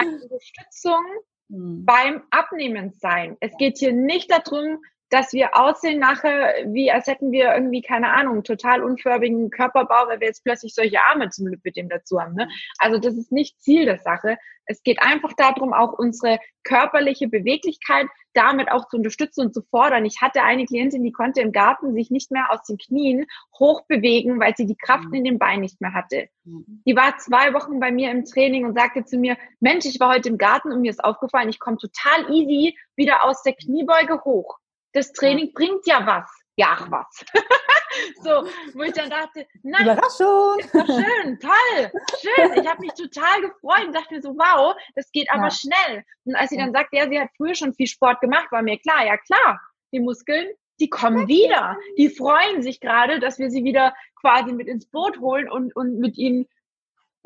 eine Unterstützung hm. beim Abnehmen sein. Es geht hier nicht darum, dass wir aussehen nachher, wie als hätten wir irgendwie, keine Ahnung, total unförmigen Körperbau, weil wir jetzt plötzlich solche Arme zum Lipidem dazu haben. Ne? Also das ist nicht Ziel der Sache. Es geht einfach darum, auch unsere körperliche Beweglichkeit damit auch zu unterstützen und zu fordern. Ich hatte eine Klientin, die konnte im Garten sich nicht mehr aus den Knien hochbewegen, weil sie die Kraft mhm. in den Beinen nicht mehr hatte. Mhm. Die war zwei Wochen bei mir im Training und sagte zu mir, Mensch, ich war heute im Garten und mir ist aufgefallen, ich komme total easy wieder aus der Kniebeuge hoch das Training bringt ja was. Ja, ach was. so, wo ich dann dachte, nein, Überraschung. Ist doch schön, toll, schön. Ich habe mich total gefreut und dachte mir so, wow, das geht aber ja. schnell. Und als sie dann sagt, ja, sie hat früher schon viel Sport gemacht, war mir klar, ja klar, die Muskeln, die kommen wieder. Die freuen sich gerade, dass wir sie wieder quasi mit ins Boot holen und, und mit ihnen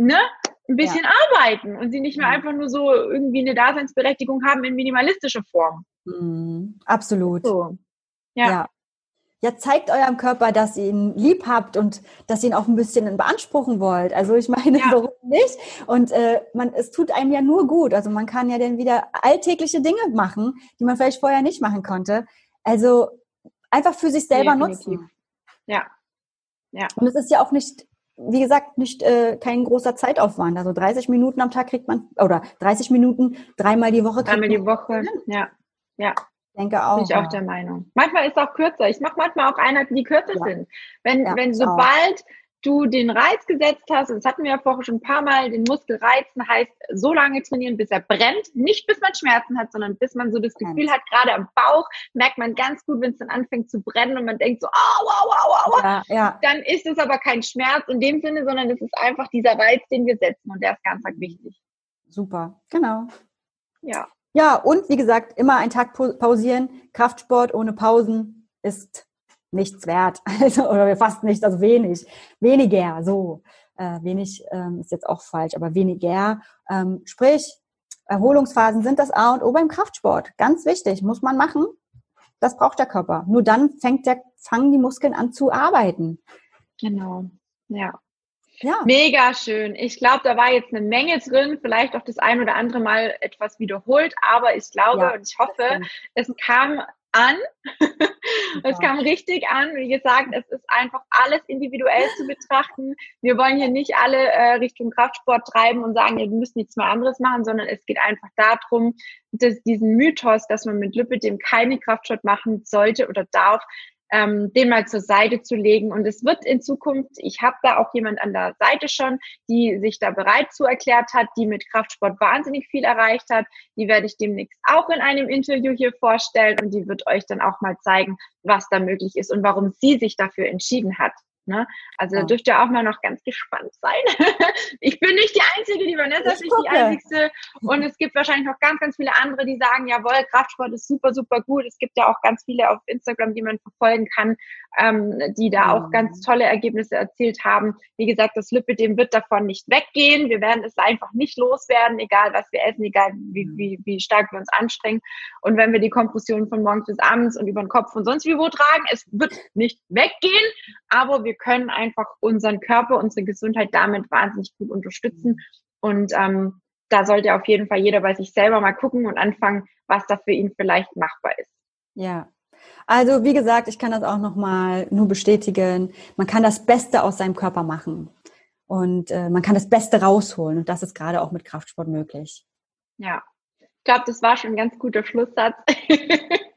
ne, ein bisschen ja. arbeiten und sie nicht mehr einfach nur so irgendwie eine Daseinsberechtigung haben in minimalistischer Form. Mhm, absolut. So. Ja. ja. ja. zeigt eurem Körper, dass ihr ihn lieb habt und dass ihr ihn auch ein bisschen beanspruchen wollt. Also ich meine, ja. warum nicht? Und äh, man, es tut einem ja nur gut. Also man kann ja dann wieder alltägliche Dinge machen, die man vielleicht vorher nicht machen konnte. Also einfach für sich selber Definitiv. nutzen. Ja. Ja. Und es ist ja auch nicht wie gesagt, nicht äh, kein großer Zeitaufwand. Also 30 Minuten am Tag kriegt man, oder 30 Minuten dreimal die Woche. Dreimal die Woche, ja. Ja. Denke auch. Bin ich auch der Meinung. Manchmal ist es auch kürzer. Ich mache manchmal auch Einheiten, die kürzer ja. sind. Wenn, ja, wenn sobald du den Reiz gesetzt hast, das hatten wir ja vorher schon ein paar Mal, den Muskel reizen heißt so lange trainieren, bis er brennt. Nicht bis man Schmerzen hat, sondern bis man so das Gefühl hat, gerade am Bauch merkt man ganz gut, wenn es dann anfängt zu brennen und man denkt so, au, au, au, au, ja, ja. dann ist es aber kein Schmerz in dem Sinne, sondern es ist einfach dieser Reiz, den wir setzen und der ist ganz, ganz wichtig. Super, genau. Ja. Ja, und wie gesagt, immer einen Tag pausieren. Kraftsport ohne Pausen ist nichts wert. Also, oder fast nicht, also wenig. Weniger, so. Äh, wenig ähm, ist jetzt auch falsch, aber weniger. Ähm, sprich, Erholungsphasen sind das A und O beim Kraftsport. Ganz wichtig, muss man machen. Das braucht der Körper. Nur dann fängt der, fangen die Muskeln an zu arbeiten. Genau, ja. Ja. Mega schön. Ich glaube, da war jetzt eine Menge drin, vielleicht auch das ein oder andere Mal etwas wiederholt, aber ich glaube ja, und ich hoffe, es kam an. es kam richtig an. Wie gesagt, es ist einfach alles individuell zu betrachten. Wir wollen hier nicht alle äh, Richtung Kraftsport treiben und sagen, ihr müsst nichts mehr anderes machen, sondern es geht einfach darum, dass diesen Mythos, dass man mit Lipidem keine Kraftsport machen sollte oder darf, ähm, den mal zur Seite zu legen. Und es wird in Zukunft, ich habe da auch jemand an der Seite schon, die sich da bereit zu erklärt hat, die mit Kraftsport wahnsinnig viel erreicht hat. Die werde ich demnächst auch in einem Interview hier vorstellen und die wird euch dann auch mal zeigen, was da möglich ist und warum sie sich dafür entschieden hat. Ne? Also ja. dürft ihr auch mal noch ganz gespannt sein. ich bin nicht die Einzige, die Vanessa ist nicht die Einzige. Und es gibt wahrscheinlich noch ganz, ganz viele andere, die sagen, jawohl, Kraftsport ist super, super gut. Es gibt ja auch ganz viele auf Instagram, die man verfolgen kann, ähm, die da auch ganz tolle Ergebnisse erzielt haben. Wie gesagt, das Lipidem wird davon nicht weggehen. Wir werden es einfach nicht loswerden, egal was wir essen, egal wie, wie, wie stark wir uns anstrengen. Und wenn wir die Kompression von morgens bis abends und über den Kopf und sonst wie wo tragen, es wird nicht weggehen, aber wir können einfach unseren Körper, unsere Gesundheit damit wahnsinnig gut unterstützen. Und ähm, da sollte auf jeden Fall jeder bei sich selber mal gucken und anfangen, was da für ihn vielleicht machbar ist. Ja. Also wie gesagt, ich kann das auch nochmal nur bestätigen. Man kann das Beste aus seinem Körper machen und äh, man kann das Beste rausholen und das ist gerade auch mit Kraftsport möglich. Ja, ich glaube, das war schon ein ganz guter Schlusssatz.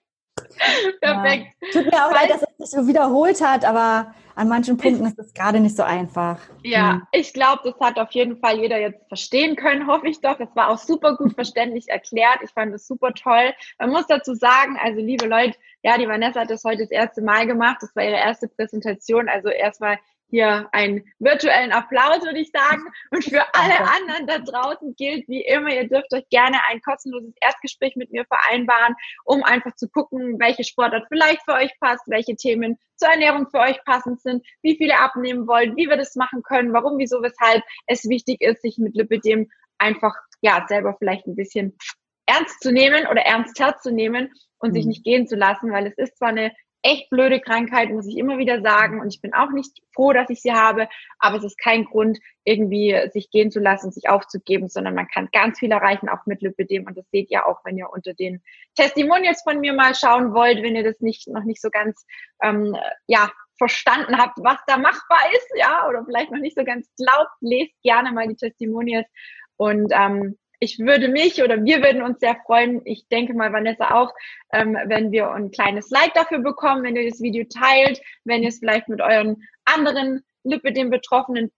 Perfekt. Ja. Tut mir auch leid, dass es sich so wiederholt hat, aber an manchen Punkten ist es gerade nicht so einfach. Ja, hm. ich glaube, das hat auf jeden Fall jeder jetzt verstehen können, hoffe ich doch. Es war auch super gut verständlich erklärt. Ich fand es super toll. Man muss dazu sagen, also liebe Leute, ja, die Vanessa hat das heute das erste Mal gemacht. Das war ihre erste Präsentation. Also erstmal hier einen virtuellen Applaus, würde ich sagen. Und für alle anderen da draußen gilt wie immer, ihr dürft euch gerne ein kostenloses Erstgespräch mit mir vereinbaren, um einfach zu gucken, welche Sportart vielleicht für euch passt, welche Themen zur Ernährung für euch passend sind, wie viele abnehmen wollt, wie wir das machen können, warum, wieso, weshalb es wichtig ist, sich mit Lipidem einfach, ja, selber vielleicht ein bisschen ernst zu nehmen oder ernster zu nehmen und mhm. sich nicht gehen zu lassen, weil es ist zwar eine echt blöde Krankheit, muss ich immer wieder sagen. Und ich bin auch nicht froh, dass ich sie habe. Aber es ist kein Grund, irgendwie sich gehen zu lassen, sich aufzugeben, sondern man kann ganz viel erreichen, auch mit Lipidem. Und das seht ihr auch, wenn ihr unter den Testimonials von mir mal schauen wollt, wenn ihr das nicht, noch nicht so ganz, ähm, ja, verstanden habt, was da machbar ist, ja, oder vielleicht noch nicht so ganz glaubt, lest gerne mal die Testimonials. Und ähm, ich würde mich oder wir würden uns sehr freuen, ich denke mal Vanessa auch, ähm, wenn wir ein kleines Like dafür bekommen, wenn ihr das Video teilt, wenn ihr es vielleicht mit euren anderen Lipidem Betroffenen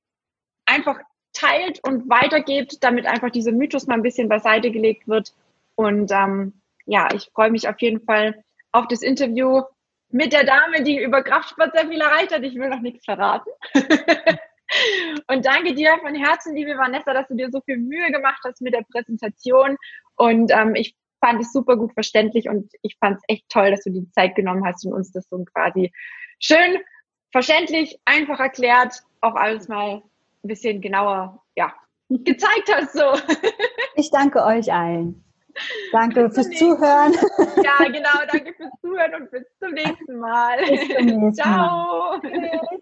einfach teilt und weitergebt, damit einfach dieser Mythos mal ein bisschen beiseite gelegt wird. Und ähm, ja, ich freue mich auf jeden Fall auf das Interview mit der Dame, die über Kraftsport sehr viel erreicht hat. Ich will noch nichts verraten. Und danke dir von Herzen, liebe Vanessa, dass du dir so viel Mühe gemacht hast mit der Präsentation. Und ähm, ich fand es super gut verständlich und ich fand es echt toll, dass du die Zeit genommen hast und uns das so quasi schön verständlich, einfach erklärt, auch alles mal ein bisschen genauer, ja, gezeigt hast. So. Ich danke euch allen. Danke fürs Zuhören. Ja, genau. Danke fürs Zuhören und bis zum nächsten Mal. Bis zum nächsten Ciao. Mal.